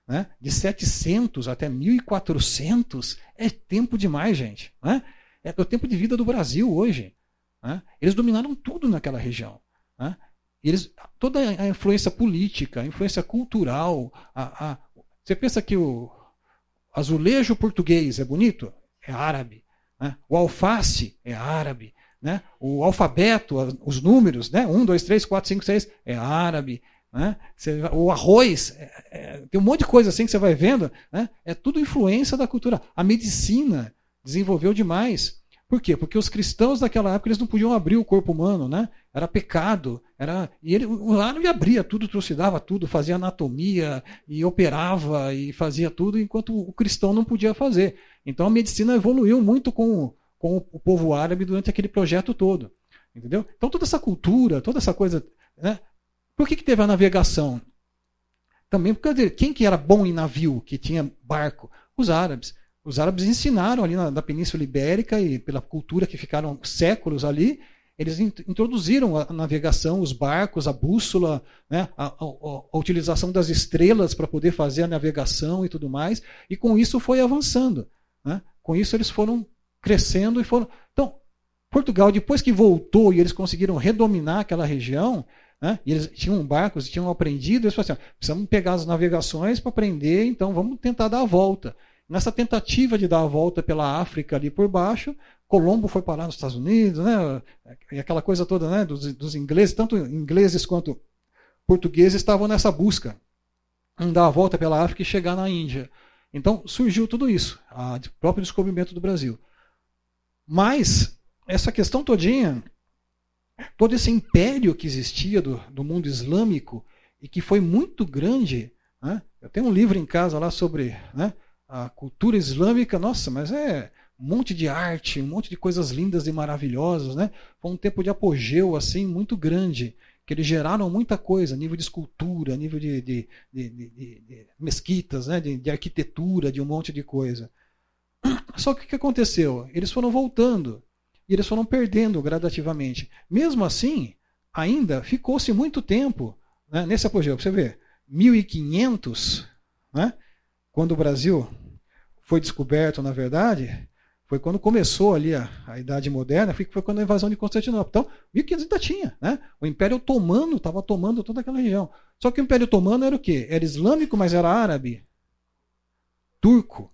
né, de 700 até 1400, é tempo demais, gente. Né? É o tempo de vida do Brasil hoje. Né? Eles dominaram tudo naquela região. Né? Eles, toda a influência política, a influência cultural. A, a, você pensa que o azulejo português é bonito? É árabe. Né? O alface é árabe. Né? O alfabeto, os números, né? 1, 2, 3, 4, 5, 6, é árabe. Né? Você, o arroz, é, é, tem um monte de coisa assim que você vai vendo, né? é tudo influência da cultura. A medicina desenvolveu demais. Por quê? Porque os cristãos daquela época eles não podiam abrir o corpo humano, né? Era pecado, era e ele lá não abria tudo, trucidava tudo, fazia anatomia e operava e fazia tudo, enquanto o cristão não podia fazer. Então a medicina evoluiu muito com, com o povo árabe durante aquele projeto todo, entendeu? Então toda essa cultura, toda essa coisa, né? Por que, que teve a navegação? Também porque quem que era bom em navio, que tinha barco? Os árabes. Os árabes ensinaram ali na, na Península Ibérica e pela cultura que ficaram séculos ali, eles introduziram a navegação, os barcos, a bússola, né, a, a, a, utilização das estrelas para poder fazer a navegação e tudo mais, e com isso foi avançando. Né? Com isso eles foram crescendo e foram. Então, Portugal, depois que voltou e eles conseguiram redominar aquela região, né, e eles tinham barcos, tinham aprendido, eles falaram assim: precisamos pegar as navegações para aprender, então vamos tentar dar a volta. Nessa tentativa de dar a volta pela África ali por baixo, Colombo foi parar nos Estados Unidos, né? E aquela coisa toda, né? Dos, dos ingleses, tanto ingleses quanto portugueses estavam nessa busca, em dar a volta pela África e chegar na Índia. Então surgiu tudo isso, o próprio descobrimento do Brasil. Mas essa questão todinha, todo esse império que existia do, do mundo islâmico e que foi muito grande, né? eu tenho um livro em casa lá sobre né, a cultura islâmica, nossa, mas é um monte de arte, um monte de coisas lindas e maravilhosas, né? Foi um tempo de apogeu assim muito grande, que eles geraram muita coisa, nível de escultura, nível de, de, de, de mesquitas, né? De, arquitetura, de um monte de coisa. Só que o que aconteceu? Eles foram voltando e eles foram perdendo gradativamente. Mesmo assim, ainda ficou-se muito tempo né, nesse apogeu. Você vê, 1500, né, quando o Brasil foi descoberto, na verdade, foi quando começou ali a, a Idade Moderna, foi, foi quando a invasão de Constantinopla. Então, 1500 ainda tinha. Né? O Império Otomano estava tomando toda aquela região. Só que o Império Otomano era o quê? Era islâmico, mas era árabe. Turco.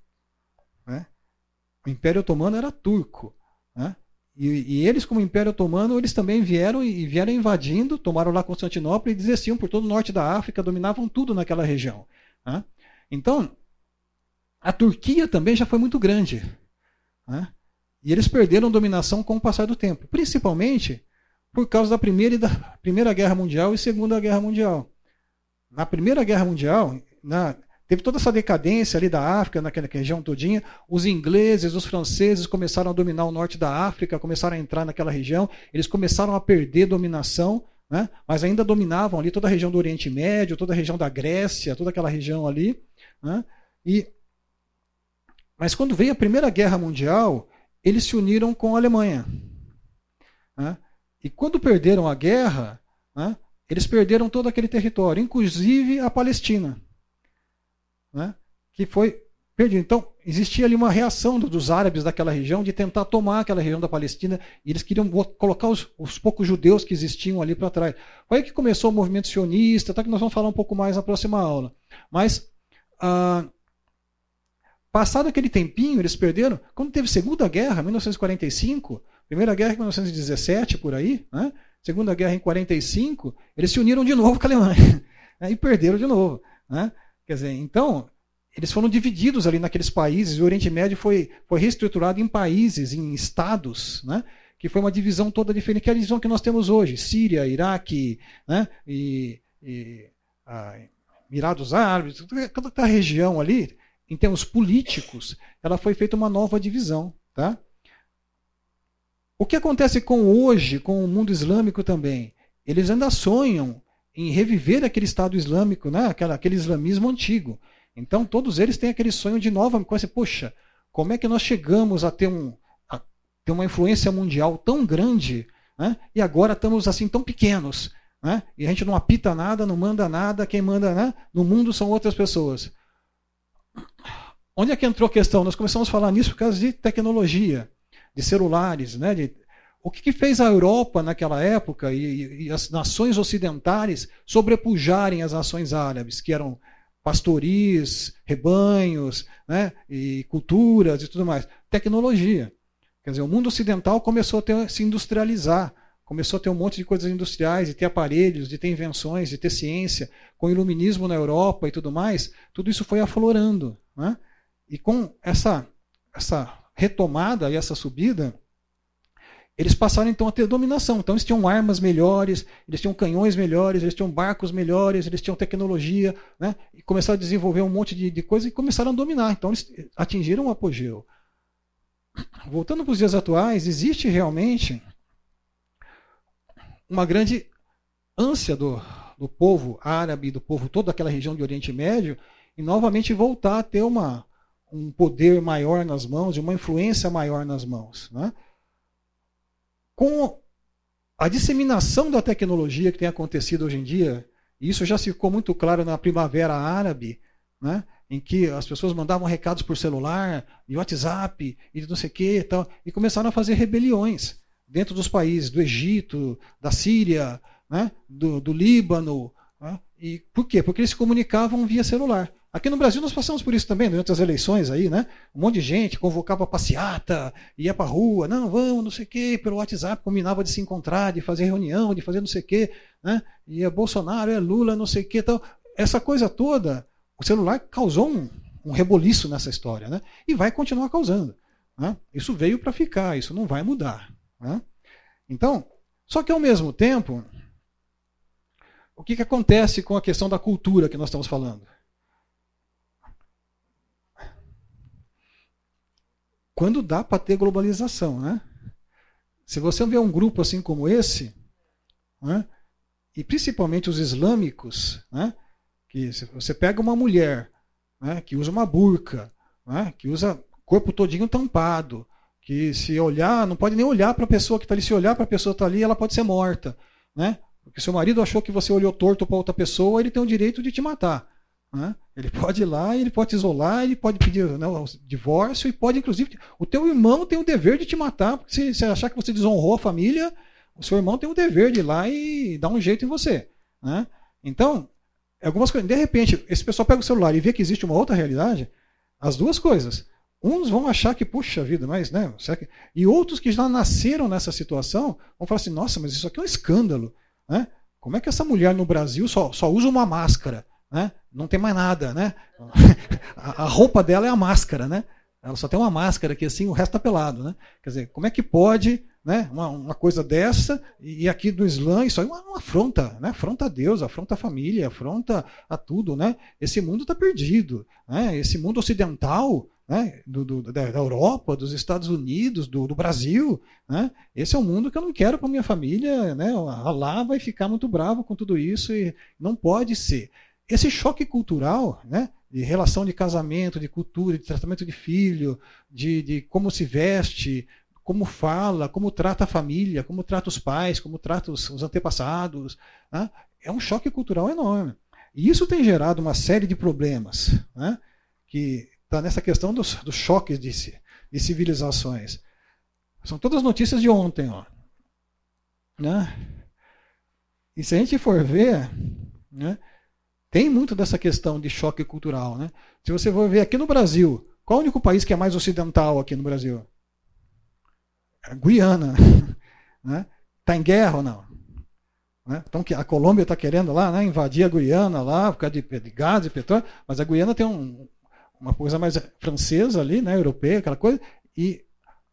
O Império Otomano era turco. Né? E, e, eles, como Império Otomano, eles também vieram e vieram invadindo, tomaram lá Constantinopla e desciam por todo o norte da África, dominavam tudo naquela região. Né? Então, a Turquia também já foi muito grande. Né? E eles perderam dominação com o passar do tempo, principalmente por causa da primeira, da primeira Guerra Mundial e Segunda Guerra Mundial. Na Primeira Guerra Mundial, na, teve toda essa decadência ali da África, naquela região todinha. Os ingleses, os franceses começaram a dominar o norte da África, começaram a entrar naquela região. Eles começaram a perder dominação, né? mas ainda dominavam ali toda a região do Oriente Médio, toda a região da Grécia, toda aquela região ali. Né? E mas quando veio a Primeira Guerra Mundial, eles se uniram com a Alemanha. Né? E quando perderam a guerra, né, eles perderam todo aquele território, inclusive a Palestina, né, que foi perdido. Então, existia ali uma reação dos árabes daquela região de tentar tomar aquela região da Palestina, e eles queriam colocar os, os poucos judeus que existiam ali para trás. Foi aí que começou o movimento sionista, até que nós vamos falar um pouco mais na próxima aula. Mas. Ah, Passado aquele tempinho, eles perderam. Quando teve Segunda Guerra, 1945, Primeira Guerra em 1917, por aí, né? Segunda Guerra em 45, eles se uniram de novo com a Alemanha né? e perderam de novo. Né? Quer dizer, então, eles foram divididos ali naqueles países. O Oriente Médio foi, foi reestruturado em países, em estados, né? que foi uma divisão toda diferente, que é a divisão que nós temos hoje: Síria, Iraque, né? e e a, Mirados Árabes, toda aquela região ali, em termos políticos, ela foi feita uma nova divisão. Tá? O que acontece com hoje, com o mundo islâmico também? Eles ainda sonham em reviver aquele Estado Islâmico, né? aquele, aquele islamismo antigo. Então, todos eles têm aquele sonho de nova coisa. Poxa, como é que nós chegamos a ter, um, a ter uma influência mundial tão grande né? e agora estamos assim tão pequenos? Né? E a gente não apita nada, não manda nada, quem manda né? no mundo são outras pessoas. Onde é que entrou a questão? Nós começamos a falar nisso por causa de tecnologia, de celulares. Né? De... O que, que, fez a Europa naquela época e, e, as nações ocidentais sobrepujarem as nações árabes, que eram pastoris, rebanhos, né? e culturas e tudo mais? Tecnologia. Quer dizer, o mundo ocidental começou a ter, se industrializar começou a ter um monte de coisas industriais, de ter aparelhos, de ter invenções, de ter ciência, com o iluminismo na Europa e tudo mais, tudo isso foi aflorando. Né? E com essa, essa retomada e essa subida, eles passaram então a ter dominação. Então eles tinham armas melhores, eles tinham canhões melhores, eles tinham barcos melhores, eles tinham tecnologia, né? e começaram a desenvolver um monte de, de coisa e começaram a dominar. Então eles atingiram um apogeu. Voltando para os dias atuais, existe realmente uma grande ânsia do, do povo árabe, do povo toda aquela região de Oriente Médio, e novamente voltar a ter uma, um poder maior nas mãos uma influência maior nas mãos. Né? Com a disseminação da tecnologia que tem acontecido hoje em dia, e isso já ficou muito claro na Primavera Árabe, né? em que as pessoas mandavam recados por celular, e WhatsApp, e não sei o que, e, tal, e começaram a fazer rebeliões dentro dos países, do Egito, da Síria, né, do, do Líbano. Né, e por quê? Porque eles se comunicavam via celular. Aqui no Brasil nós passamos por isso também, durante as eleições aí, né? Um monte de gente convocava passeata, ia para rua, não, vamos, não sei o quê, pelo WhatsApp, combinava de se encontrar, de fazer reunião, de fazer não sei o quê, né? E é Bolsonaro, é Lula, não sei o quê. Então, essa coisa toda, o celular causou um, um reboliço nessa história, né? E vai continuar causando. Né? Isso veio para ficar, isso não vai mudar. Né? Então, só que ao mesmo tempo, o que, que acontece com a questão da cultura que nós estamos falando? Quando dá para ter globalização, né? Se você vê um grupo assim como esse, né? e principalmente os islâmicos, né? que você pega uma mulher né? que usa uma burca, né? que usa corpo todinho tampado, que se olhar, não pode nem olhar para a pessoa que está ali. Se olhar para a pessoa que está ali, ela pode ser morta. Né? Porque seu marido achou que você olhou torto para outra pessoa, ele tem o direito de te matar. Né? Ele pode ir lá, ele pode te isolar, ele pode pedir né, o divórcio e pode, inclusive, o teu irmão tem o dever de te matar, porque se você achar que você desonrou a família, o seu irmão tem o dever de ir lá e dar um jeito em você. Né? Então, algumas coisas. De repente, esse pessoal pega o celular e vê que existe uma outra realidade, as duas coisas. Uns vão achar que, puxa vida, mas, né? E outros que já nasceram nessa situação vão falar assim: nossa, mas isso aqui é um escândalo. Né? Como é que essa mulher no Brasil só, só usa uma máscara? Né? Não tem mais nada, né? A, a roupa dela é a máscara, né? Ela só tem uma máscara que assim, o resto está pelado, né? Quer dizer, como é que pode né, uma, uma coisa dessa, e aqui do Islã, isso aí é uma, uma afronta, né? afronta a Deus, afronta a família, afronta a tudo. Né? Esse mundo está perdido. Né? Esse mundo ocidental né, do, do, da, Europa, dos Estados Unidos, do, do Brasil. Né, esse é um mundo que eu não quero para minha família. Né, Allah vai ficar muito bravo com tudo isso e não pode ser. Esse choque cultural, né, de relação de casamento, de cultura, de tratamento de filho, de, de como se veste, como fala, como trata a família, como trata os pais, como trata os, os antepassados, né, é um choque cultural enorme. E isso tem gerado uma série de problemas, né, que está nessa questão dos, dos choques de, de, civilizações. São todas notícias de ontem. Ó. Né? E se a gente for ver, né, tem muito dessa questão de choque cultural. Né? Se você for ver aqui no Brasil, qual é o único país que é mais ocidental aqui no Brasil? É Guiana. Né? Está em guerra ou não? Né? Então a Colômbia está querendo lá né, invadir a Guiana lá por causa de, de gás e petróleo, mas a Guiana tem um, uma coisa mais francesa ali, né, europeia, aquela coisa, e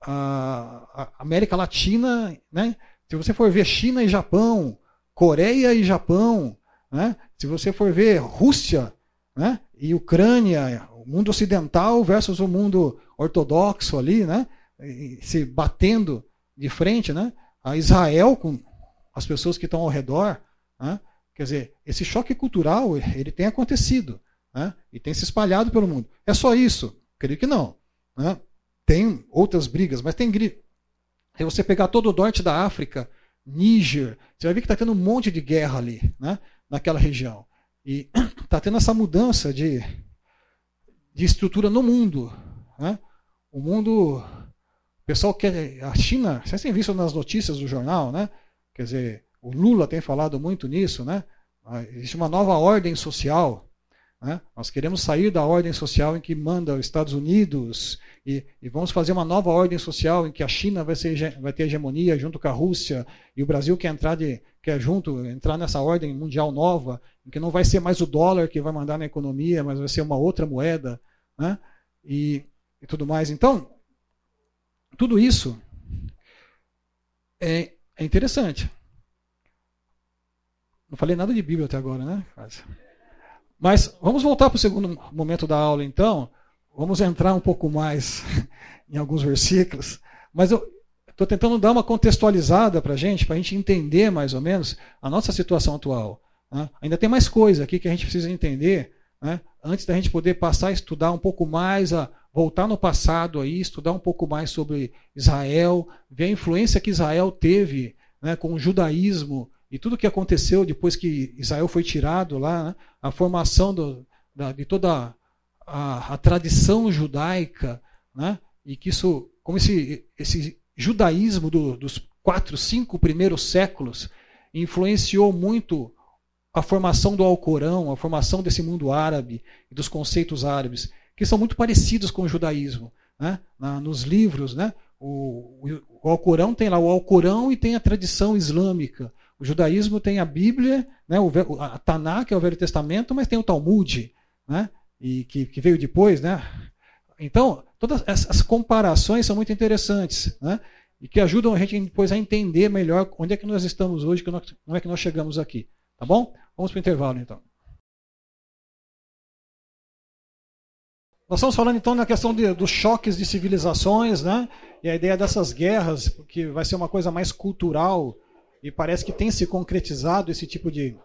a, América Latina, né, se você for ver China e Japão, Coreia e Japão, Né? Se você for ver Rússia né? e Ucrânia, o mundo ocidental versus o mundo ortodoxo ali, né? se batendo de frente, né? a Israel com as pessoas que estão ao redor. Né? Quer dizer, esse choque cultural ele tem acontecido né? e tem se espalhado pelo mundo. É só isso? Creio que não. Né? Tem outras brigas, mas tem se você pegar todo o norte da África, Níger, você vai ver que está tendo um monte de guerra ali, né? naquela região. E está tendo essa mudança de, de estrutura no mundo. Né? O mundo. O pessoal quer. A China, vocês têm visto nas notícias do jornal, né? Quer dizer, o Lula tem falado muito nisso, né? Ah, existe uma nova ordem social né? Nós queremos sair da ordem social em que manda os Estados Unidos e, e, vamos fazer uma nova ordem social em que a China vai, ser, vai ter hegemonia junto com a Rússia e o Brasil quer entrar de, quer junto entrar nessa ordem mundial nova em que não vai ser mais o dólar que vai mandar na economia, mas vai ser uma outra moeda, né? e, e tudo mais. Então, tudo isso é, é interessante. Não falei nada de Bíblia até agora, né? Quase. Mas vamos voltar para o segundo momento da aula, então. Vamos entrar um pouco mais em alguns versículos. Mas eu estou tentando dar uma contextualizada para a gente, para a gente entender mais ou menos a nossa situação atual. Né? Ainda tem mais coisa aqui que a gente precisa entender, né? antes da gente poder passar a estudar um pouco mais, a voltar no passado aí, estudar um pouco mais sobre Israel, ver a influência que Israel teve né, com o judaísmo e tudo que aconteceu depois que Israel foi tirado lá, né? a formação do, da, de toda a, a tradição judaica, né? e que isso, como esse, esse judaísmo do, dos quatro, cinco primeiros séculos influenciou muito a formação do Alcorão, a formação desse mundo árabe e dos conceitos árabes, que são muito parecidos com o judaísmo. Né? Na, nos livros, né? o, o, o Alcorão tem lá o Alcorão e tem a tradição islâmica. O judaísmo tem a Bíblia, né, o, a Taná, que é o Velho Testamento, mas tem o Talmud, né, e que, que veio depois. Né? Então, todas essas comparações são muito interessantes né, e que ajudam a gente depois a entender melhor onde é que nós estamos hoje, como é que nós chegamos aqui. Tá bom? Vamos para o intervalo então. Nós estamos falando então na questão de, dos choques de civilizações, né? E a ideia dessas guerras, que vai ser uma coisa mais cultural e parece que tem se concretizado esse tipo de,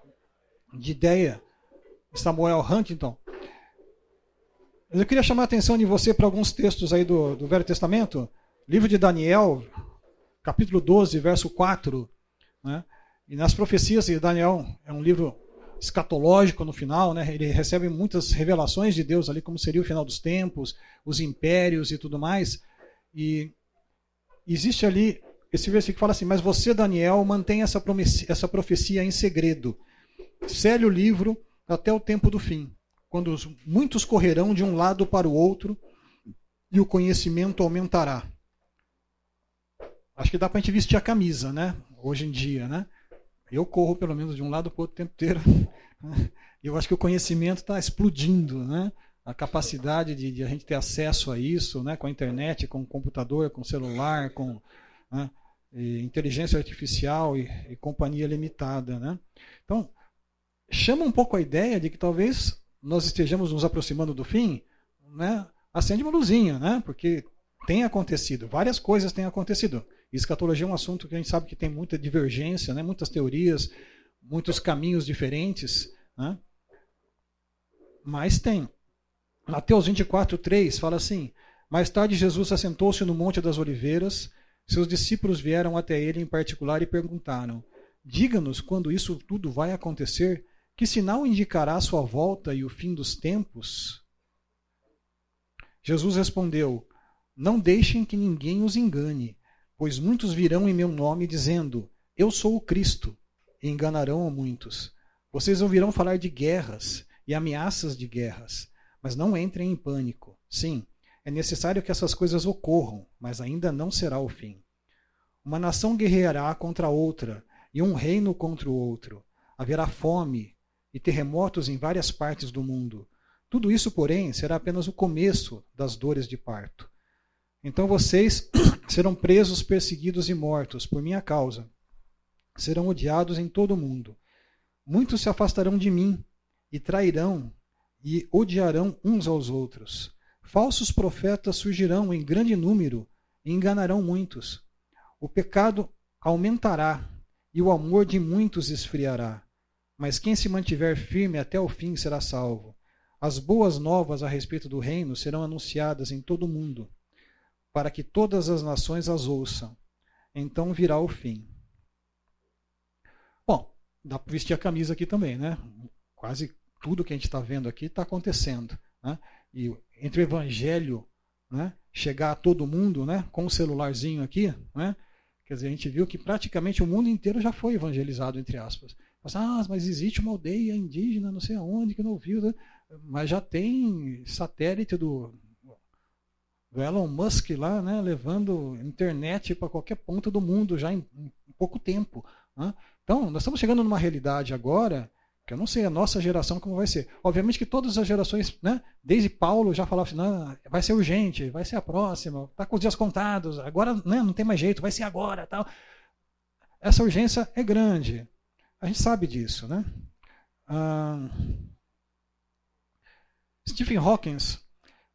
de ideia. Samuel Huntington. Eu queria chamar a atenção de você para alguns textos aí do, do Velho Testamento. Livro de Daniel, capítulo 12, verso 4. Né? E nas profecias de Daniel, é um livro escatológico no final, né? ele recebe muitas revelações de Deus ali, como seria o final dos tempos, os impérios e tudo mais. E existe ali esse versículo fala assim: Mas você, Daniel, mantém essa, essa profecia em segredo. Cele o livro até o tempo do fim, quando muitos correrão de um lado para o outro e o conhecimento aumentará. Acho que dá para a gente vestir a camisa, né? Hoje em dia, né? Eu corro pelo menos de um lado para o outro o tempo inteiro. Eu acho que o conhecimento está explodindo, né? A capacidade de, de, a gente ter acesso a isso, né? Com a internet, com o computador, com o celular, com né? Inteligência artificial e, e, companhia limitada. Né? Então, chama um pouco a ideia de que talvez nós estejamos nos aproximando do fim, né? acende uma luzinha, né? porque tem acontecido, várias coisas têm acontecido. Escatologia é um assunto que a gente sabe que tem muita divergência, né? muitas teorias, muitos caminhos diferentes, né? mas tem. Mateus 24, 3 fala assim: Mais tarde Jesus assentou-se no Monte das Oliveiras seus discípulos vieram até ele em particular e perguntaram: Diga-nos quando isso tudo vai acontecer? Que sinal indicará a sua volta e o fim dos tempos? Jesus respondeu: Não deixem que ninguém os engane, pois muitos virão em meu nome dizendo: Eu sou o Cristo, e enganarão a muitos. Vocês ouvirão falar de guerras e ameaças de guerras, mas não entrem em pânico. Sim, é necessário que essas coisas ocorram, mas ainda não será o fim. Uma nação guerreará contra outra, e um reino contra o outro. Haverá fome e terremotos em várias partes do mundo. Tudo isso, porém, será apenas o começo das dores de parto. Então vocês serão presos, perseguidos e mortos por minha causa. Serão odiados em todo o mundo. Muitos se afastarão de mim e trairão e odiarão uns aos outros. Falsos profetas surgirão em grande número e enganarão muitos. O pecado aumentará e o amor de muitos esfriará. Mas quem se mantiver firme até o fim será salvo. As boas novas a respeito do reino serão anunciadas em todo o mundo, para que todas as nações as ouçam. Então virá o fim. Bom, dá para vestir a camisa aqui também, né? Quase tudo que a gente está vendo aqui está acontecendo. Né? E entre o evangelho né, chegar a todo mundo né, com o um celularzinho aqui, né, quer dizer, a gente viu que praticamente o mundo inteiro já foi evangelizado, entre aspas. Mas, ah, mas existe uma aldeia indígena, não sei aonde, que não viu. Né? Mas já tem satélite do, do Elon Musk lá, né, levando internet para qualquer ponto do mundo já em, em pouco tempo. Né? Então, nós estamos chegando numa realidade agora eu não sei a nossa geração como vai ser. Obviamente que todas as gerações, né, desde Paulo já falavam assim, vai ser urgente, vai ser a próxima, está com os dias contados, agora né, não tem mais jeito, vai ser agora, tal. Essa urgência é grande. A gente sabe disso, né? Ah, Stephen Hawking,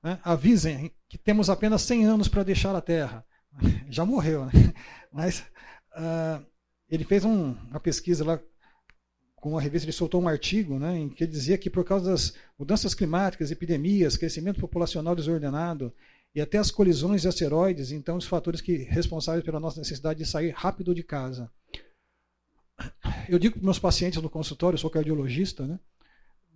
né, avisem que temos apenas 100 anos para deixar a Terra. Já morreu, né? Mas ah, ele fez um, uma pesquisa lá com a revista, ele soltou um artigo né, em que dizia que por causa das mudanças climáticas, epidemias, crescimento populacional desordenado e até as colisões de asteroides, então os fatores que responsáveis pela nossa necessidade de sair rápido de casa. Eu digo para meus pacientes no consultório, eu sou cardiologista, né,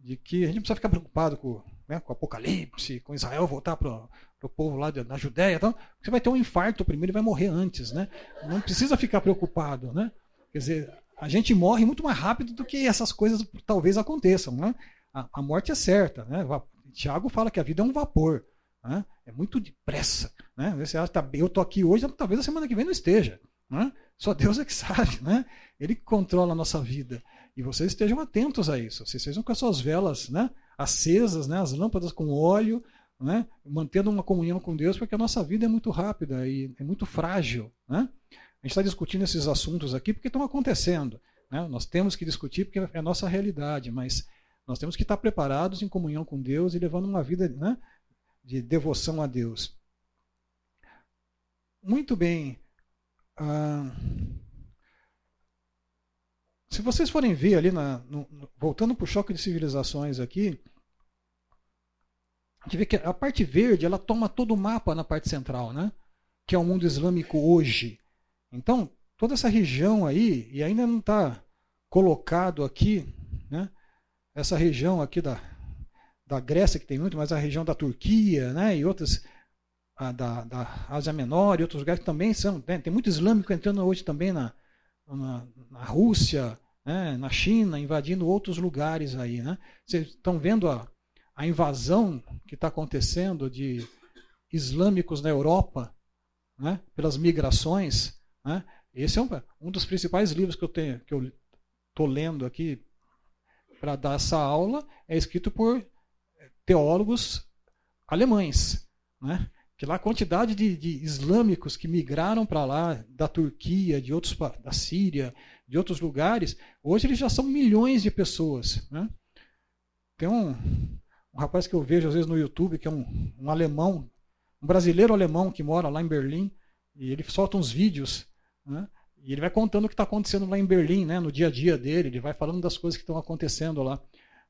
de que a gente não precisa ficar preocupado com, né, com o apocalipse, com Israel voltar para o povo lá da Judéia, então, você vai ter um infarto primeiro e vai morrer antes, né? Não precisa ficar preocupado, né? Quer dizer, a gente morre muito mais rápido do que essas coisas talvez aconteçam. Né? A, a morte é certa. Né? Tiago fala que a vida é um vapor. Né? É muito depressa. Né? Você acha, tá, eu estou aqui hoje, talvez a semana que vem não esteja. Né? Só Deus é que sabe. Né? Ele controla a nossa vida. E vocês estejam atentos a isso. Vocês estejam com as suas velas né? acesas, né? as lâmpadas com óleo, né? mantendo uma comunhão com Deus, porque a nossa vida é muito rápida e é muito frágil. Né? A gente está discutindo esses assuntos aqui porque estão acontecendo. Né? Nós temos que discutir porque é a nossa realidade, mas nós temos que estar preparados em comunhão com Deus e levando uma vida né, de devoção a Deus. Muito bem. Ah, se vocês forem ver ali, na, no, voltando para o choque de civilizações aqui, a gente vê que a parte verde ela toma todo o mapa na parte central, né? que é o mundo islâmico hoje. Então, toda essa região aí, e ainda não está colocado aqui, né, essa região aqui da, da Grécia, que tem muito, mas a região da Turquia, né, e outras, da, da Ásia Menor e outros lugares também são, né, tem muito islâmico entrando hoje também na, na, na Rússia, né, na China, invadindo outros lugares aí. Né. Vocês estão vendo a, a invasão que está acontecendo de islâmicos na Europa, né, pelas migrações, né? Esse é um, um dos principais livros que eu tenho, que eu estou lendo aqui para dar essa aula, é escrito por teólogos alemães, né? que lá a quantidade de, de islâmicos que migraram para lá, da Turquia, de outros, da Síria, de outros lugares, hoje eles já são milhões de pessoas. Né? Tem um, um rapaz que eu vejo às vezes no YouTube, que é um, um alemão, um brasileiro alemão que mora lá em Berlim, e ele solta uns vídeos né? E ele vai contando o que está acontecendo lá em Berlim, né? no dia a dia dele, ele vai falando das coisas que estão acontecendo lá.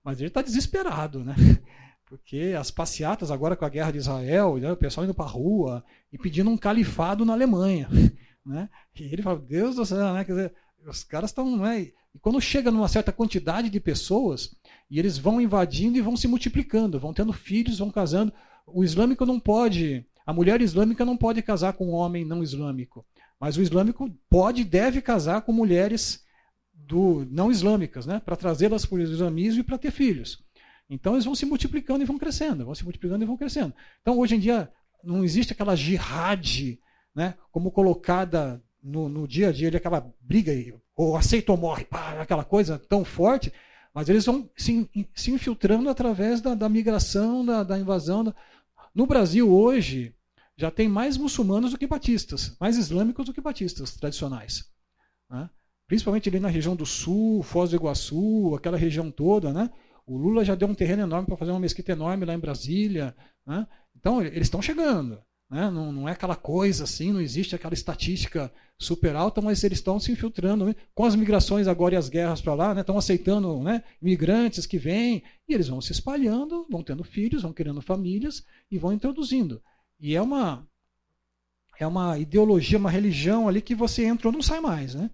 Mas ele está desesperado, né? porque as passeatas agora com a guerra de Israel, né? o pessoal indo para a rua e pedindo um califado na Alemanha. Né? E ele fala, Deus do céu, né? Quer dizer, os caras estão. Né? E quando chega numa certa quantidade de pessoas, e eles vão invadindo e vão se multiplicando, vão tendo filhos, vão casando. O islâmico não pode, a mulher islâmica não pode casar com um homem não islâmico. Mas o islâmico pode e deve casar com mulheres do não islâmicas, né, para trazê-las para o islamismo e para ter filhos. Então eles vão se multiplicando e vão crescendo, vão se multiplicando e vão crescendo. Então hoje em dia não existe aquela jihad, né, como colocada no, no dia a dia, aquela briga, ou aceita ou morre, pá, aquela coisa tão forte, mas eles vão se, se infiltrando através da, da migração, da, da invasão. Da... No Brasil hoje, já tem mais muçulmanos do que batistas, mais islâmicos do que batistas tradicionais. Né? principalmente ali na região do sul, Foz do Iguaçu, aquela região toda, né? O Lula já deu um terreno enorme para fazer uma mesquita enorme lá em Brasília. Né? Então, eles estão chegando. Né? Não, não, é aquela coisa assim, não existe aquela estatística super alta, mas eles estão se infiltrando. Né? Com as migrações agora e as guerras para lá, né? estão aceitando né? imigrantes que vêm, e eles vão se espalhando, vão tendo filhos, vão criando famílias e vão introduzindo. E é uma, é uma ideologia, uma religião ali que você entrou não sai mais. Né?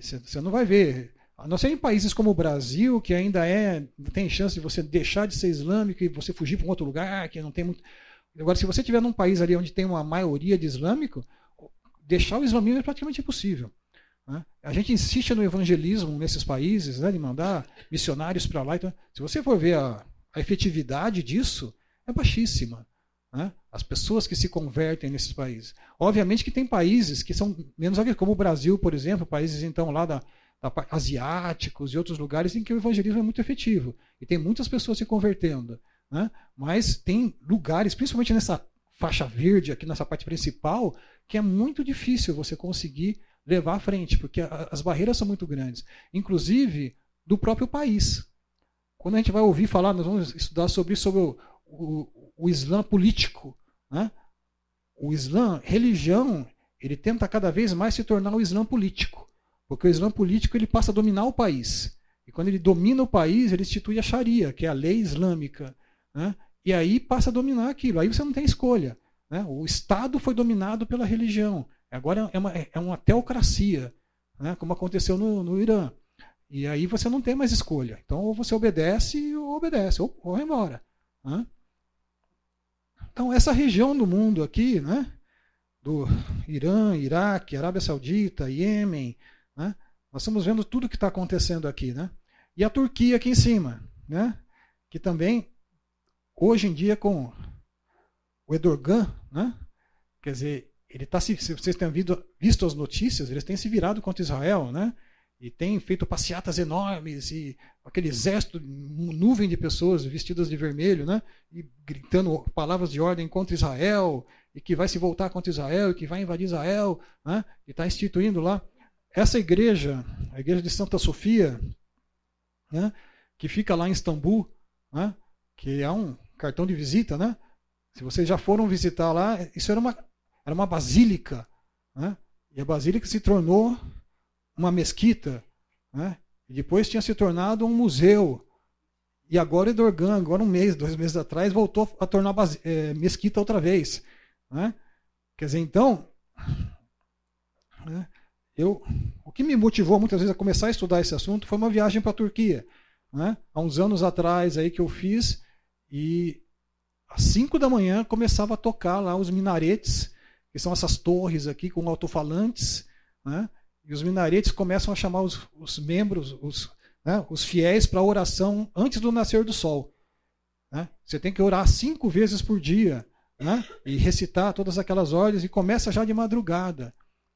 Você não vai ver a não ser em países como o Brasil, que ainda é tem chance de você deixar de ser islâmico e você fugir para um outro lugar, que não tem muito. Agora, se você estiver num país ali onde tem uma maioria de islâmico, deixar o islamismo é praticamente impossível. Né? A gente insiste no evangelismo nesses países, né, de mandar missionários para lá. Então, se você for ver a, a efetividade disso, é baixíssima. Né? As pessoas que se convertem nesses países. Obviamente que tem países que são menos como o Brasil, por exemplo, países então lá da, asiáticos e outros lugares em que o evangelismo é muito efetivo. E tem muitas pessoas se convertendo. Né? Mas tem lugares, principalmente nessa faixa verde, aqui nessa parte principal, que é muito difícil você conseguir levar à frente, porque as barreiras são muito grandes. Inclusive do próprio país. Quando a gente vai ouvir falar, nós vamos estudar sobre sobre o, o, o Islã político. Né? O Islã, religião, ele tenta cada vez mais se tornar o Islã político. Porque o Islã político ele passa a dominar o país. E quando ele domina o país, ele institui a Sharia, que é a lei islâmica. Né? E aí passa a dominar aquilo. Aí você não tem escolha. Né? O Estado foi dominado pela religião. Agora é uma, é uma teocracia, né? como aconteceu no, no Irã. E aí você não tem mais escolha. Então ou você obedece ou obedece, ou, ou vai embora. Né? Então essa região do mundo aqui, né? do Irã, Iraque, Arábia Saudita, Iêmen, né? Nós estamos vendo tudo que está acontecendo aqui. Né? E a Turquia aqui em cima, né? que também, hoje em dia, com o Erdogan, né? quer dizer, ele está se, se vocês têm visto, visto as notícias, eles têm se virado contra Israel, né? E têm feito passeatas enormes e aquele exército, nuvem de pessoas vestidas de vermelho, né? E gritando palavras de ordem contra Israel e que vai se voltar contra Israel e que vai invadir Israel, né? E está instituindo lá essa igreja, a igreja de Santa Sofia, né, que fica lá em Istambul, né, que é um cartão de visita, né? Se vocês já foram visitar lá, isso era uma, era uma basílica, né? E a basílica se tornou uma mesquita, né? E depois tinha se tornado um museu. E agora Edorgan, agora um mês, dois meses atrás, voltou a tornar é, mesquita outra vez. Né? Quer dizer, então, né? eu, o que me motivou muitas vezes a começar a estudar esse assunto foi uma viagem para a Turquia, né? há uns anos atrás aí que eu fiz e às 5 da manhã começava a tocar lá os minaretes, que são essas torres aqui com alto-falantes, né? e os minaretes começam a chamar os, os membros, os, né, os fiéis para oração antes do nascer do sol. Né? Você tem que orar cinco vezes por dia né? e recitar todas aquelas ordens e começa já de madrugada.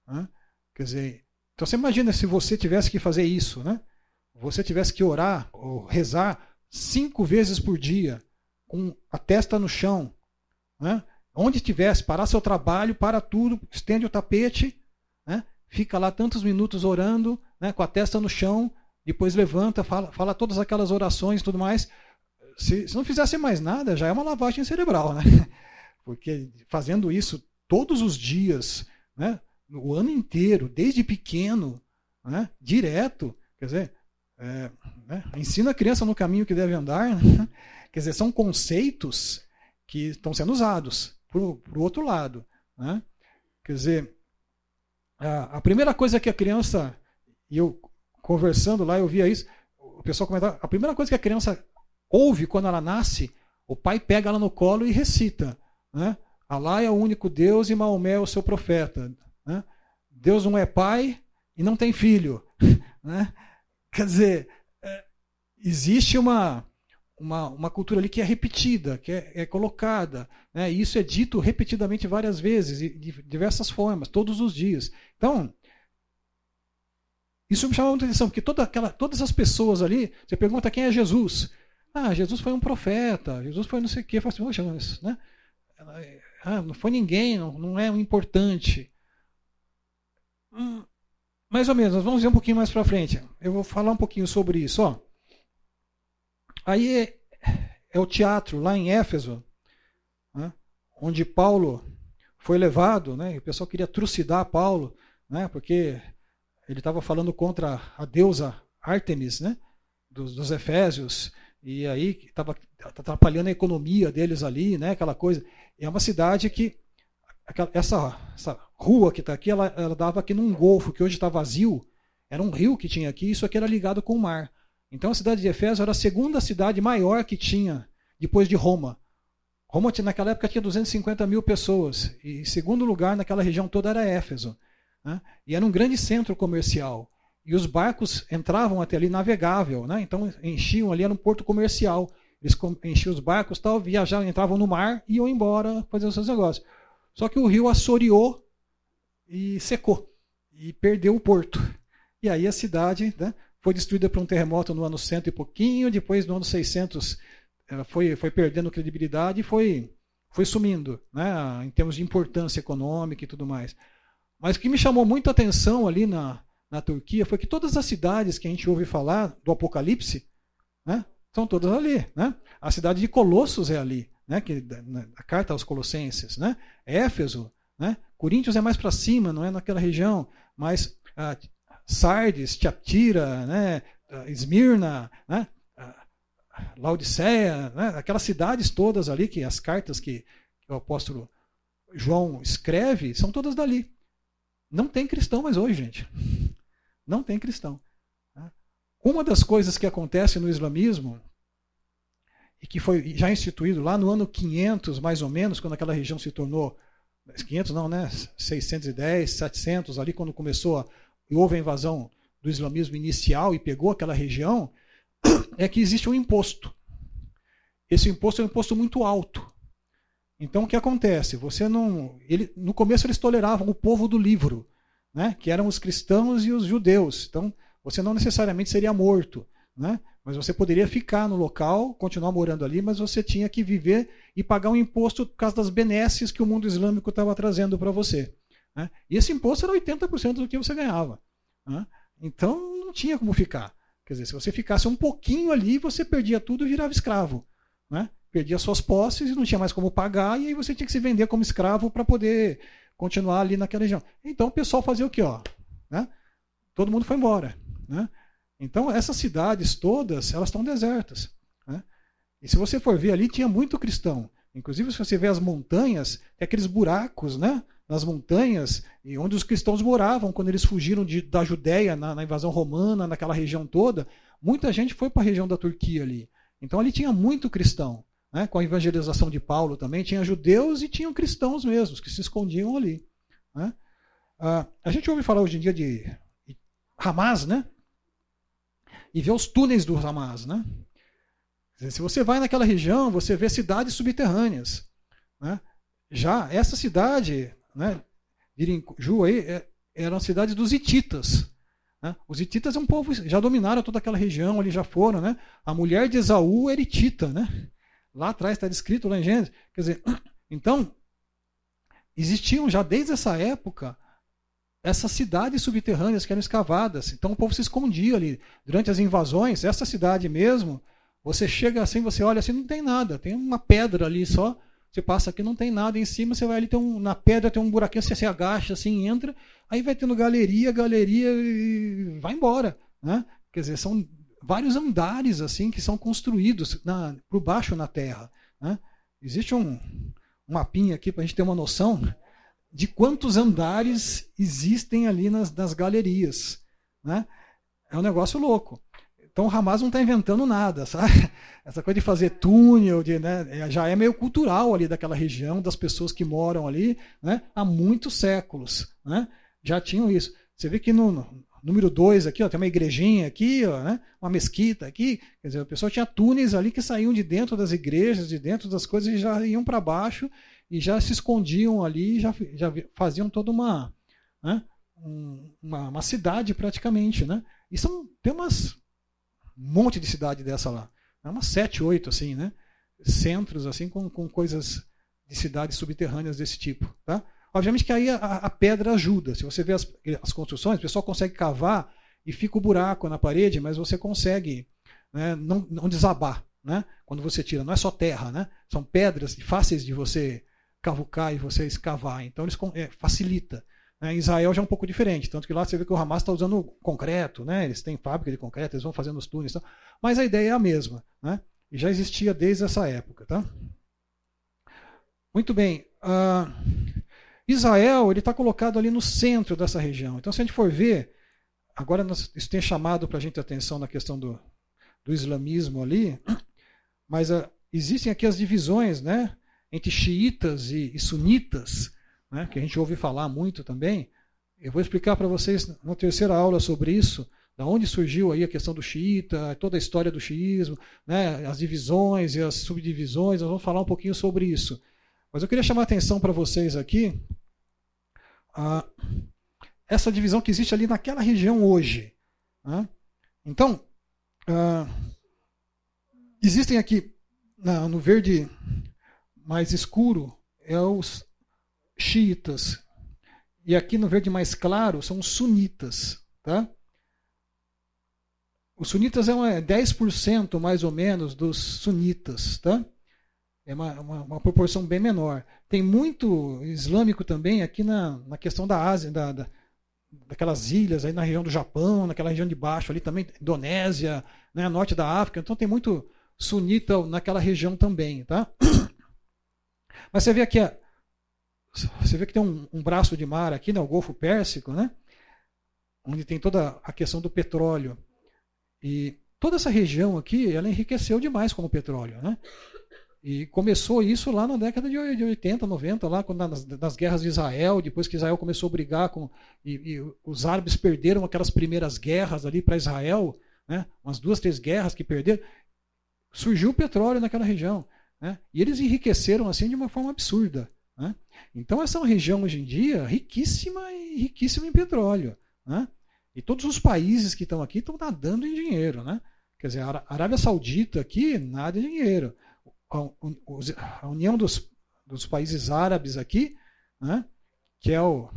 Né? Quer dizer, então você imagina se você tivesse que fazer isso, né? Você tivesse que orar ou rezar cinco vezes por dia, com a testa no chão, né? Onde estivesse, parar seu trabalho, para tudo, estende o tapete, né? Fica lá tantos minutos orando, né? Com a testa no chão, depois levanta, fala, fala todas aquelas orações, e tudo mais. Se, se não fizesse mais nada, já é uma lavagem cerebral, né? Porque fazendo isso todos os dias, né? o ano inteiro, desde pequeno, né, direto. Quer dizer, é, né, ensina a criança no caminho que deve andar. Né? Quer dizer, são conceitos que estão sendo usados para o outro lado. Né? Quer dizer, a, a, primeira coisa que a criança, e eu conversando lá, eu via isso, o pessoal comentava, a primeira coisa que a criança ouve quando ela nasce, o pai pega ela no colo e recita. Né? Alá é o único Deus e Maomé é o seu profeta. Né? Deus não é pai e não tem filho. Né? Quer dizer, é, existe uma, uma, uma cultura ali que é repetida, que é, é colocada. Né? E isso é dito repetidamente várias vezes, de diversas formas, todos os dias. Então, isso me chama muita atenção, porque toda aquela, todas as pessoas ali, você pergunta quem é Jesus. Ah, Jesus foi um profeta, Jesus foi não sei o quê. Fala assim, Poxa, né? Ah, não foi ninguém, não, não é importante. Hum, mais ou menos, vamos ver um pouquinho mais para frente. Eu vou falar um pouquinho sobre isso. Ó. Aí é, é o teatro lá em Éfeso, né, onde Paulo foi levado, né, o pessoal queria trucidar Paulo, né, porque ele estava falando contra a deusa Artemis, né, dos, dos Efésios, e aí estava atrapalhando a economia deles ali, né, aquela coisa. É uma cidade que essa, essa rua que está aqui, ela, ela dava aqui num golfo que hoje está vazio. Era um rio que tinha aqui, isso aqui era ligado com o mar. Então a cidade de Efésio era a segunda cidade maior que tinha depois de Roma. Roma naquela época tinha 250 mil pessoas. E segundo lugar naquela região toda era Éfeso. Né? E era um grande centro comercial. E os barcos entravam até ali navegável. Né? Então enchiam ali, era um porto comercial. Eles enchiam os barcos, tal, viajavam, entravam no mar e iam embora fazer os seus negócios. Só que o rio assoreou e secou e perdeu o porto. E aí a cidade né, foi destruída por um terremoto no ano cento e pouquinho, depois no ano 600 foi, foi perdendo credibilidade e foi, foi sumindo, né, em termos de importância econômica e tudo mais. Mas o que me chamou muita atenção ali na, na Turquia foi que todas as cidades que a gente ouve falar do Apocalipse né, são todas ali. Né? A cidade de Colossos é ali né, que, a carta aos Colossenses, né, Éfeso, né, Coríntios é mais para cima, não é naquela região, mas ah, Sardes, Tiatira, né, Esmirna, né, Laodiceia, né, aquelas cidades todas ali, que as cartas que, que o apóstolo João escreve, são todas dali. Não tem cristão mais hoje, gente. Não tem cristão. Né. Uma das coisas que acontece no islamismo e que foi já instituído lá no ano 500, mais ou menos, quando aquela região se tornou 500 não, né? 610, 700, ali quando começou a, houve a invasão do islamismo inicial e pegou aquela região, é que existe um imposto. Esse imposto é um imposto muito alto. Então o que acontece? Você não, ele, no começo eles toleravam o povo do livro, né? Que eram os cristãos e os judeus. Então você não necessariamente seria morto, né? Mas você poderia ficar no local, continuar morando ali, mas você tinha que viver e pagar um imposto por causa das benesses que o mundo islâmico estava trazendo para você. Né? E esse imposto era 80% do que você ganhava. Né? Então não tinha como ficar. Quer dizer, se você ficasse um pouquinho ali, você perdia tudo e virava escravo. Né? Perdia suas posses e não tinha mais como pagar, e aí você tinha que se vender como escravo para poder continuar ali naquela região. Então o pessoal fazia o quê? Ó, né? Todo mundo foi embora. Né? Então, essas cidades todas, elas estão desertas. Né? E se você for ver ali, tinha muito cristão. Inclusive, se você vê as montanhas, tem aqueles buracos né, nas montanhas, e onde os cristãos moravam quando eles fugiram de, da Judéia, na, na, invasão romana, naquela região toda. Muita gente foi para a região da Turquia ali. Então, ali tinha muito cristão. Né, com a evangelização de Paulo também, tinha judeus e tinham cristãos mesmos, que se escondiam ali. Né? Ah, a gente ouve falar hoje em dia de Hamas, né? e vê os túneis do Hamas. Né? Se você vai naquela região, você vê cidades subterrâneas. Né? Já essa cidade, né, Ju aí, é, eram cidades dos hititas. Né? Os hititas é um povo, já dominaram toda aquela região, ali já foram. Né? A mulher de Esaú era hitita. Né? Lá atrás está descrito lá em Gênesis. Quer dizer, então, existiam já desde essa época essas cidades subterrâneas que eram escavadas. Então o povo se escondia ali. Durante as invasões, essa cidade mesmo, você chega assim, você olha assim, não tem nada. Tem uma pedra ali só. Você passa aqui, não tem nada em cima, você vai ali, tem um, na pedra tem um buraquinho, você se agacha assim, entra, aí vai tendo galeria, galeria e vai embora. Né? Quer dizer, são vários andares assim que são construídos por baixo na terra. Né? Existe um, um mapinha aqui para a gente ter uma noção de quantos andares existem ali nas, nas galerias. Né? É um negócio louco. Então o Hamas não está inventando nada, sabe? Essa coisa de fazer túnel, de, né, é, já é meio cultural ali daquela região, das pessoas que moram ali, né, há muitos séculos. Né? Já tinham isso. Você vê que no, no número 2 aqui, ó, tem uma igrejinha aqui, ó, né, uma mesquita aqui. Quer dizer, a pessoa tinha túneis ali que saíam de dentro das igrejas, de dentro das coisas e já iam para baixo e já se escondiam ali, já, já faziam toda uma, né, uma, uma, cidade praticamente, né? E são, tem umas um monte de cidade dessa lá, é umas sete, oito assim, né? Centros assim com, com coisas de cidades subterrâneas desse tipo, tá? Obviamente que aí a, a pedra ajuda. Se você vê as, as, construções, o pessoal consegue cavar e fica o buraco na parede, mas você consegue né, não, não desabar. Né? Quando você tira, não é só terra, né? são pedras fáceis de você cavucar e você escavar. Então eles é, facilita. Né? Em Israel já é um pouco diferente, tanto que lá você vê que o Hamas está usando concreto, né? eles têm fábrica de concreto, eles vão fazendo os túneis, então, mas a ideia é a mesma. Né? E já existia desde essa época. Tá? Muito bem. Uh, Israel ele está colocado ali no centro dessa região. Então, se a gente for ver, agora isso tem chamado para a gente atenção na questão do, do islamismo ali, mas uh, existem aqui as divisões né, entre xiitas e, e sunitas né, que a gente ouve falar muito também. Eu vou explicar para vocês na terceira aula sobre isso, da onde surgiu aí a questão do xiita, toda a história do xiismo, né, as divisões e as subdivisões, nós vamos falar um pouquinho sobre isso. Mas eu queria chamar a atenção para vocês aqui a, essa divisão que existe ali naquela região hoje. Né? Então, existem aqui na, no verde mais escuro é os xiitas. E aqui no verde mais claro são os sunitas. Tá? Os sunitas é, uma, 10% mais ou menos dos sunitas. Tá? É uma, uma, uma, proporção bem menor. Tem muito islâmico também aqui na, na questão da Ásia, da, da, daquelas ilhas aí na região do Japão, naquela região de baixo ali também, Indonésia, né, norte da África. Então tem muito sunita naquela região também. Tá? Mas você vê aqui você vê que tem um, um braço de mar aqui, né, o Golfo Pérsico, né, onde tem toda a questão do petróleo. E toda essa região aqui, ela enriqueceu demais com o petróleo. Né? E começou isso lá na década de 80, 90, lá nas, nas guerras de Israel, depois que Israel começou a brigar com. E, e os árabes perderam aquelas primeiras guerras ali para Israel, né? umas duas, três guerras que perderam. Surgiu o petróleo naquela região. Né? E eles enriqueceram assim de uma forma absurda. Né? Então, essa é uma região hoje em dia riquíssima e riquíssima em petróleo. Né? E todos os países que estão aqui estão nadando em dinheiro. Né? Quer dizer, a Arábia Saudita aqui nada em dinheiro. A União dos, dos Países Árabes aqui, né? que é o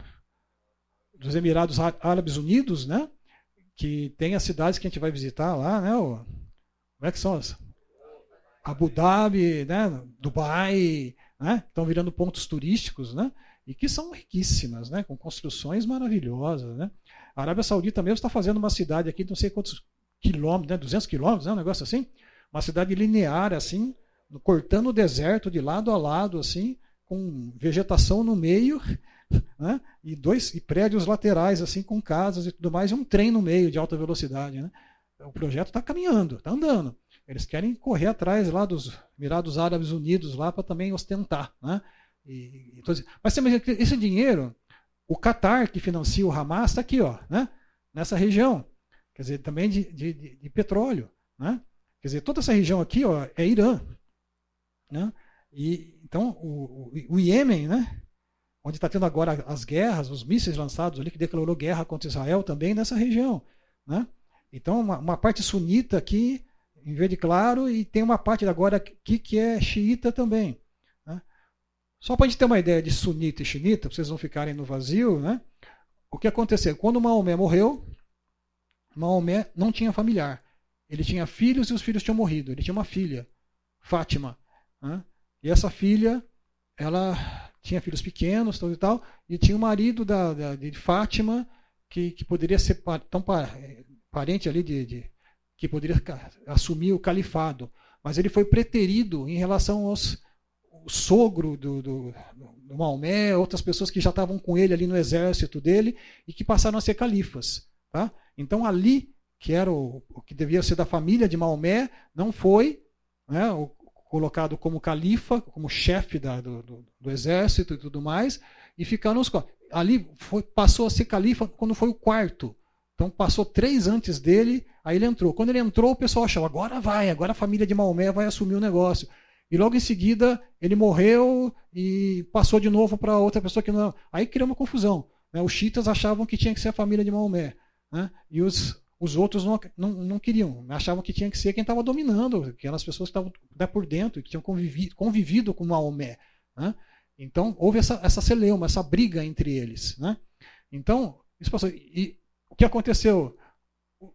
dos Emirados Árabes Unidos, né? que tem as cidades que a gente vai visitar lá, né? O, como é que são as? Abu Dhabi, né? Dubai, né? estão virando pontos turísticos, né? e que são riquíssimas, né? com construções maravilhosas. Né? A Arábia Saudita mesmo está fazendo uma cidade aqui, não sei quantos quilômetros, né? 200 quilômetros, né? um negócio assim, uma cidade linear, assim, cortando o deserto de lado a lado, assim, com vegetação no meio, né? e dois e prédios laterais, assim, com casas e tudo mais, e um trem no meio de alta velocidade. Né? O projeto está caminhando, está andando. Eles querem correr atrás lá dos Emirados Árabes Unidos lá para também ostentar. Né? E, e, mas esse dinheiro, o Qatar que financia o Hamas está aqui, ó, né? nessa região. Quer dizer, também de, de, de, petróleo. Né? Quer dizer, toda essa região aqui ó, é Irã. Né? E, então, o, o, o Iêmen, né? onde está tendo agora as guerras, os mísseis lançados ali, que declarou guerra contra Israel também nessa região. Né? Então, uma, uma parte sunita aqui em verde claro, e tem uma parte agora aqui que é xiita também. Né? Só para a gente ter uma ideia de sunita e xiita, para vocês não ficarem no vazio, né? o que aconteceu? Quando Maomé morreu, Maomé não tinha familiar. Ele tinha filhos e os filhos tinham morrido. Ele tinha uma filha, Fátima. Né? E essa filha, ela tinha filhos pequenos tal e tal, e tinha o um marido da, da, de Fátima, que, que poderia ser tão parente ali de, de que poderia assumir o califado, mas ele foi preterido em relação aos sogro do, do, do Maomé, outras pessoas que já estavam com ele ali no exército dele e que passaram a ser califas. Tá? Então ali, que era o, o que devia ser da família de Maomé, não foi né, o, colocado como califa, como chefe da, do, do, do, exército e tudo mais, e ficaram os ali foi, passou a ser califa quando foi o quarto. Então passou três antes dele, aí ele entrou. Quando ele entrou, o pessoal achou, agora vai, agora a família de Maomé vai assumir o negócio. E logo em seguida ele morreu e passou de novo para outra pessoa que não. Aí criou uma confusão. Né? Os chiitas achavam que tinha que ser a família de Maomé. Né? E os, os outros não, não, não, queriam, achavam que tinha que ser quem estava dominando, aquelas pessoas que estavam né, por dentro, que tinham convivido, convivido com Maomé. Né? Então, houve essa, essa celeuma, essa briga entre eles. Né? Então, isso passou. E o que aconteceu?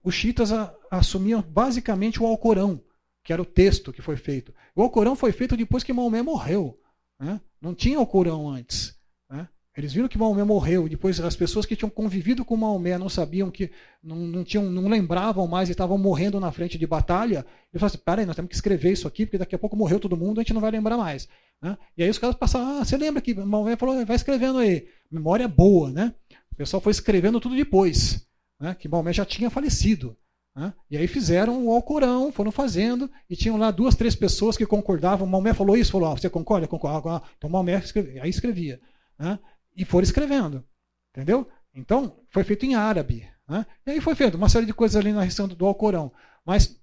Os chiitas assumiam basicamente o Alcorão, que era o texto que foi feito. O Alcorão foi feito depois que Maomé morreu. Né? Não tinha Alcorão antes. Né? Eles viram que Maomé morreu, depois as pessoas que tinham convivido com Maomé não sabiam que, não, não, tinham, não lembravam mais e estavam morrendo na frente de batalha. E falaram assim: peraí, nós temos que escrever isso aqui, porque daqui a pouco morreu todo mundo, a gente não vai lembrar mais. Né? E aí os caras passaram: ah, você lembra que Maomé falou, vai escrevendo aí. Memória boa, né? O pessoal foi escrevendo tudo depois, né? que Maomé já tinha falecido. Né? E aí fizeram o Alcorão, foram fazendo, e tinham lá duas, três pessoas que concordavam. Maomé falou isso, falou: ah, você concorda? Concordo. Ah, então Maomé escrevia. aí escrevia. Né? e foram escrevendo. Entendeu? Então, foi feito em árabe. Né? E aí foi feito uma série de coisas ali na região do Alcorão. Mas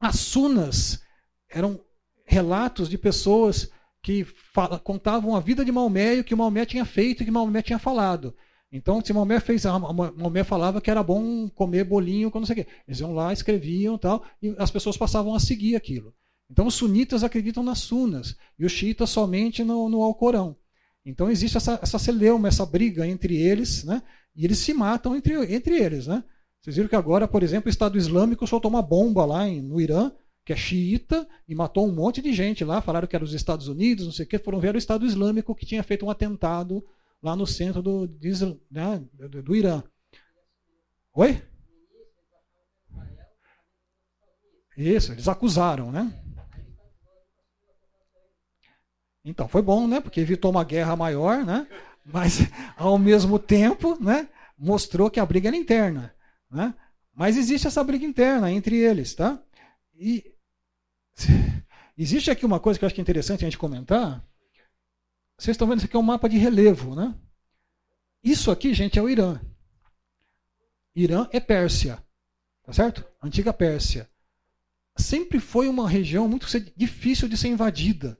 as sunas eram relatos de pessoas que fala, contavam a vida de Maomé e o que Maomé tinha feito e o que Maomé tinha falado. Então, se Maomé fez, Maomé falava que era bom comer bolinho com não sei o quê. Eles iam lá, escreviam tal, e as pessoas passavam a seguir aquilo. Então, os sunitas acreditam nas sunas e os xiitas somente no, no Alcorão. Então existe essa, essa celeuma, essa briga entre eles, né? e eles se matam entre, entre eles. Né? Vocês viram que agora, por exemplo, o Estado Islâmico soltou uma bomba lá em, no Irã, que é xiita, e matou um monte de gente lá, falaram que era os Estados Unidos, não sei o que, foram ver o Estado Islâmico que tinha feito um atentado lá no centro do, né, do, do Irã. Oi? Isso, eles acusaram, né? Então, foi bom, né? Porque evitou uma guerra maior, né? Mas, ao mesmo tempo, né? Mostrou que a briga era interna, né? Mas existe essa briga interna entre eles, tá? E existe aqui uma coisa que eu acho que é interessante a gente comentar. Vocês estão vendo isso aqui é um mapa de relevo, né? Isso aqui, gente, é o Irã. Irã é Pérsia, tá certo? Antiga Pérsia. Sempre foi uma região muito difícil de ser invadida.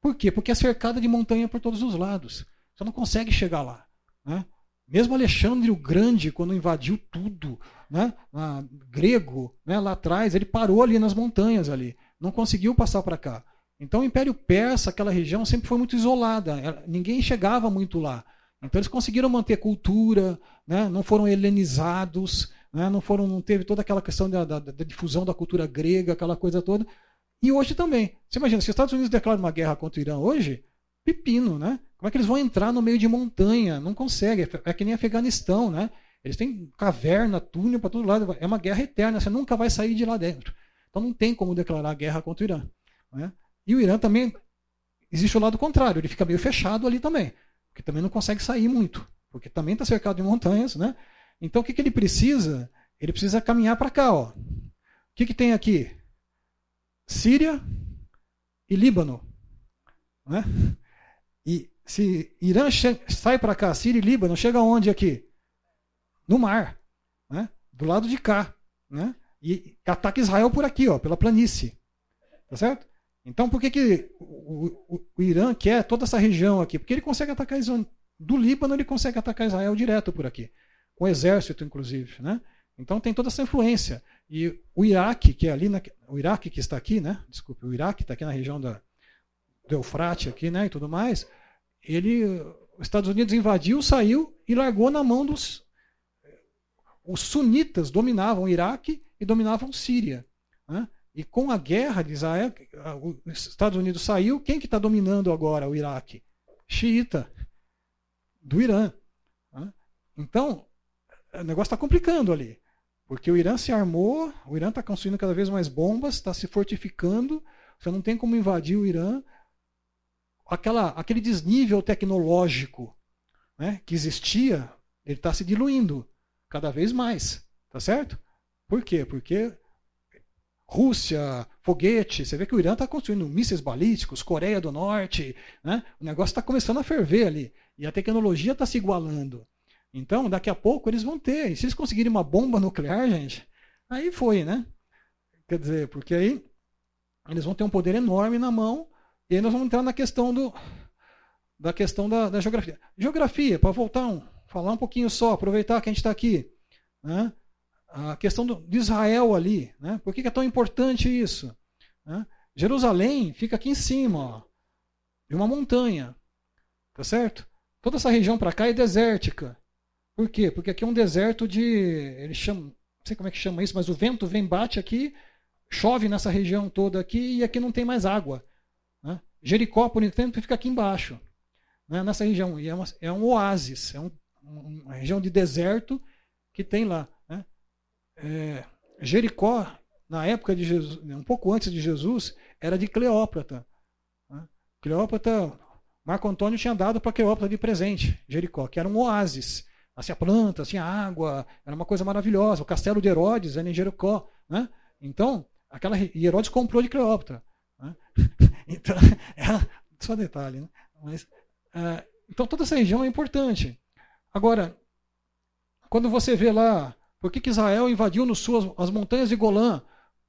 Por quê? Porque é cercada de montanha por todos os lados. Você não consegue chegar lá. Né? Mesmo Alexandre o Grande, quando invadiu tudo, né? Ah, grego, né? lá atrás, ele parou ali nas montanhas ali. Não conseguiu passar para cá. Então o Império Persa, aquela região, sempre foi muito isolada. Ninguém chegava muito lá. Então eles conseguiram manter cultura, né? não foram helenizados, né? não foram, não teve toda aquela questão da, da, da difusão da cultura grega, aquela coisa toda. E hoje também. Você imagina, se os Estados Unidos declaram uma guerra contra o Irã hoje, pepino, né? Como é que eles vão entrar no meio de montanha? Não consegue. É que nem Afeganistão, né? Eles têm caverna, túnel para todo lado. É uma guerra eterna. Você nunca vai sair de lá dentro. Então não tem como declarar guerra contra o Irã. Né? E o Irã também existe o lado contrário. Ele fica meio fechado ali também, porque também não consegue sair muito, porque também está cercado de montanhas, né? Então o que, que ele precisa? Ele precisa caminhar para cá, ó. O que, que tem aqui? Síria e Líbano. Né? E se Irã sai para cá, Síria e Líbano, chega onde aqui? No mar, né? do lado de cá. Né? E ataca Israel por aqui, ó, pela planície. Tá certo? Então por que, que o, o, o Irã quer toda essa região aqui? Porque ele consegue atacar Israel. Do Líbano ele consegue atacar Israel direto por aqui. Com exército, inclusive. Né? Então tem toda essa influência. E o Iraque, que é ali, na, o Iraque que está aqui, né? Desculpe, o Iraque está aqui na região da, do Eufrate aqui, né? E tudo mais. Ele, os Estados Unidos invadiu, saiu e largou na mão dos os sunitas dominavam o Iraque e dominavam Síria. Né? E com a guerra de Israel, os Estados Unidos saiu, quem que está dominando agora o Iraque? Xiita, do Irã. Né? Então, o negócio está complicando ali. Porque o Irã se armou, o Irã está construindo cada vez mais bombas, está se fortificando, você não tem como invadir o Irã. Aquela, aquele desnível tecnológico né, que existia, ele está se diluindo cada vez mais. Tá certo? Por quê? Porque Rússia, foguete, você vê que o Irã está construindo mísseis balísticos, Coreia do Norte, né? o negócio está começando a ferver ali. E a tecnologia está se igualando. Então, daqui a pouco eles vão ter. E se eles conseguirem uma bomba nuclear, gente, aí foi, né? Quer dizer, porque aí eles vão ter um poder enorme na mão. E aí nós vamos entrar na questão do da questão da, da geografia. Geografia, para voltar um, falar um pouquinho só, aproveitar que a gente está aqui, né? A questão do, de Israel ali, né? Por que, que é tão importante isso? Né? Jerusalém fica aqui em cima, ó, de uma montanha. Tá certo? Toda essa região para cá é desértica. Por quê? Porque aqui é um deserto de. Eles chamam. Não sei como é que chama isso, mas o vento vem, bate aqui, chove nessa região toda aqui e aqui não tem mais água. Né? Jericó, por exemplo, fica aqui embaixo, né? nessa região. E é, uma, é um oásis, é um, uma região de deserto que tem lá. Né? É, Jericó, na época de Jesus, um pouco antes de Jesus, era de Cleópatra. Né? Cleópatra, Marco Antônio tinha dado para Cleópatra de presente, Jericó, que era um oásis. Tinha plantas, tinha água, era uma coisa maravilhosa. O castelo de Herodes era em Jericó. Né? Então, aquela, e Herodes comprou de Cleópatra. Né? Então, é só detalhe. Né? Mas, é, então, toda essa região é importante. Agora, quando você vê lá, por que, que Israel invadiu no sul as, as montanhas de Golã?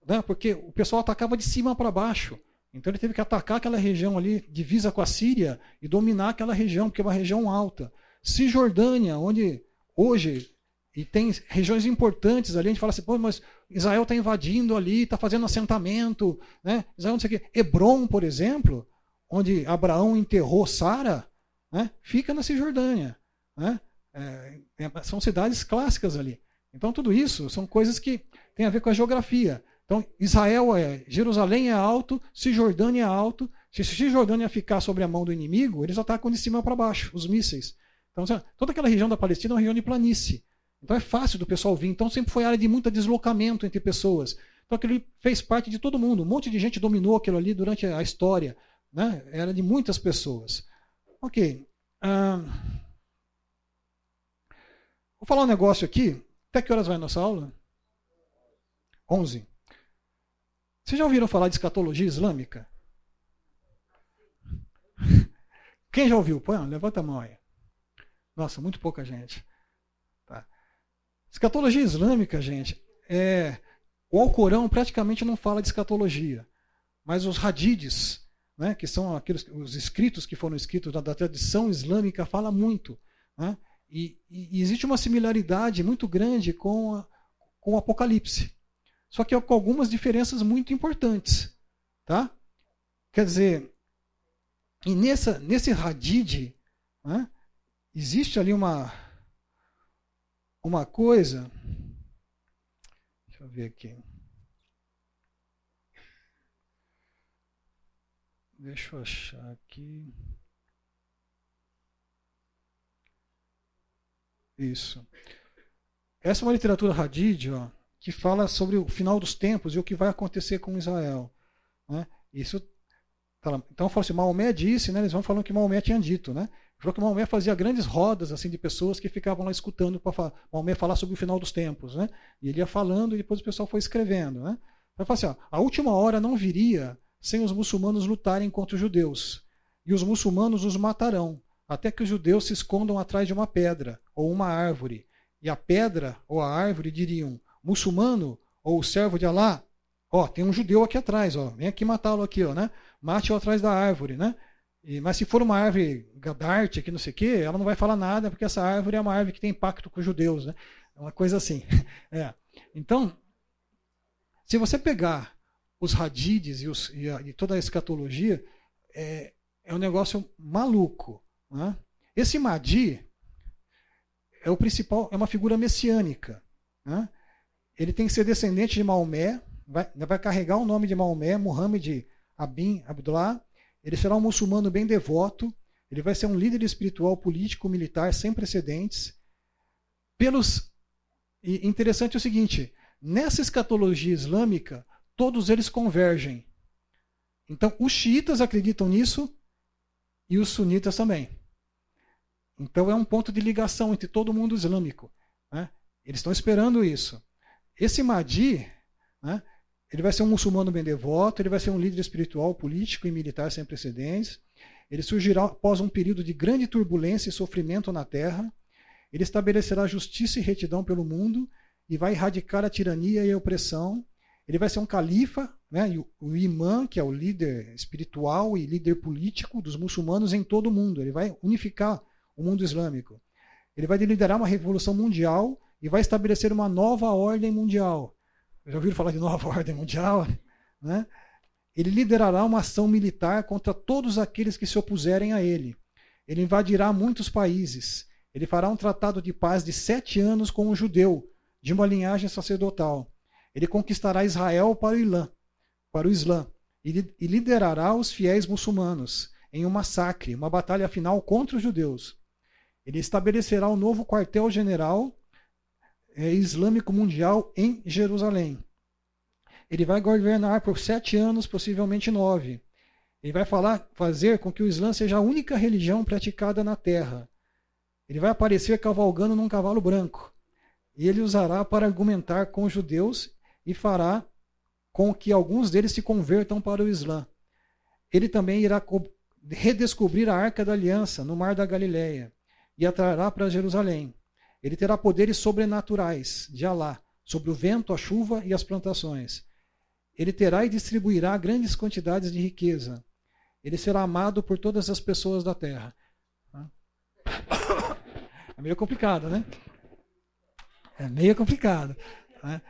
Né? Porque o pessoal atacava de cima para baixo. Então ele teve que atacar aquela região ali, divisa com a Síria, e dominar aquela região, porque é uma região alta. Cisjordânia, onde hoje e tem regiões importantes ali, a gente fala assim, Pô, mas Israel está invadindo ali, está fazendo assentamento, né? Israel não sei o quê. Hebron, por exemplo, onde Abraão enterrou Sara, né? fica na Cisjordânia. Né? É, é, são cidades clássicas ali. Então tudo isso são coisas que têm a ver com a geografia. Então Israel é, Jerusalém é alto, Cisjordânia é alto. Se Cisjordânia ficar sobre a mão do inimigo, eles atacam de cima para baixo, os mísseis. Então toda aquela região da Palestina é uma região de planície. Então é fácil do pessoal vir. Então sempre foi área de muito deslocamento entre pessoas. Então aquilo fez parte de todo mundo. Um monte de gente dominou aquilo ali durante a história. Né? Era de muitas pessoas. Ok. Ah, vou falar um negócio aqui. Até que horas vai a nossa aula? 11. Vocês já ouviram falar de escatologia islâmica? Quem já ouviu? Põe, levanta a mão aí. Nossa, muito pouca gente. Escatologia islâmica, gente, é, o Alcorão praticamente não fala de escatologia, mas os hadiths, né, que são aqueles os escritos que foram escritos da, da tradição islâmica, fala muito. Né, e, e, existe uma similaridade muito grande com, a, com o Apocalipse. Só que com algumas diferenças muito importantes. Tá? Quer dizer, e nessa, nesse hadith, né, existe ali uma, uma coisa. Deixa eu ver aqui. Deixa eu achar aqui. Isso. Essa é uma literatura Hadid, ó, que fala sobre o final dos tempos e o que vai acontecer com Israel. Né? Isso, tá então, eu falo assim, Maomé disse, né, eles vão falando que Maomé tinha dito, né? Falou que Maomé fazia grandes rodas assim de pessoas que ficavam lá escutando para Maomé falar sobre o final dos tempos. Né? E ele ia falando e depois o pessoal foi escrevendo. Né? Ele falou assim: ó, a última hora não viria sem os muçulmanos lutarem contra os judeus. E os muçulmanos os matarão, até que os judeus se escondam atrás de uma pedra ou uma árvore. E a pedra ou a árvore diriam: muçulmano ou servo de Alá, ó, tem um judeu aqui atrás, ó, vem aqui matá-lo aqui, ó, né? Mate-o atrás da árvore, né? E, mas se for uma árvore gadarte, que não sei o quê, ela não vai falar nada, porque essa árvore é uma árvore que tem impacto com os judeus. Né? É uma coisa assim. É. Então, se você pegar os radides e, os, e, a, e toda a escatologia, é, é um negócio maluco. Né? Esse Madi é o principal, é uma figura messiânica. Né? Ele tem que ser descendente de Maomé, vai, vai carregar o nome de Maomé, Muhammad Abin Abdullah, ele será um muçulmano bem devoto, ele vai ser um líder espiritual, político, militar sem precedentes. Pelos e interessante é o seguinte, nessa escatologia islâmica, todos eles convergem. Então, os xiitas acreditam nisso e os sunitas também. Então, é um ponto de ligação entre todo o mundo islâmico. Né? Eles estão esperando isso. Esse Mahdi, né, ele vai ser um muçulmano bem devoto, ele vai ser um líder espiritual, político e militar sem precedentes. Ele surgirá após um período de grande turbulência e sofrimento na terra. Ele estabelecerá justiça e retidão pelo mundo e vai erradicar a tirania e a opressão. Ele vai ser um califa, né, e o imã, que é o líder espiritual e líder político dos muçulmanos em todo o mundo. Ele vai unificar o mundo islâmico. Ele vai liderar uma revolução mundial e vai estabelecer uma nova ordem mundial já ouviram falar de nova ordem mundial? Né? Ele liderará uma ação militar contra todos aqueles que se opuserem a ele. ele invadirá muitos países. Ele fará um tratado de paz de sete anos com um judeu, de uma linhagem sacerdotal. Ele conquistará Israel para o Islã, para o Islã e liderará os fiéis muçulmanos em um massacre, uma batalha final contra os judeus. Ele estabelecerá um novo quartel-general é, islâmico mundial em Jerusalém. Ele vai governar por sete anos, possivelmente nove. Ele vai falar, fazer com que o Islã seja a única religião praticada na Terra. Ele vai aparecer cavalgando num cavalo branco. E ele usará para argumentar com os judeus e fará com que alguns deles se convertam para o Islã. Ele também irá redescobrir a Arca da Aliança no Mar da Galileia e atrará para Jerusalém. Ele terá poderes sobrenaturais de Alá sobre o vento, a chuva e as plantações. Ele terá e distribuirá grandes quantidades de riqueza. Ele será amado por todas as pessoas da terra. É meio complicado, né? É meio complicado. Né?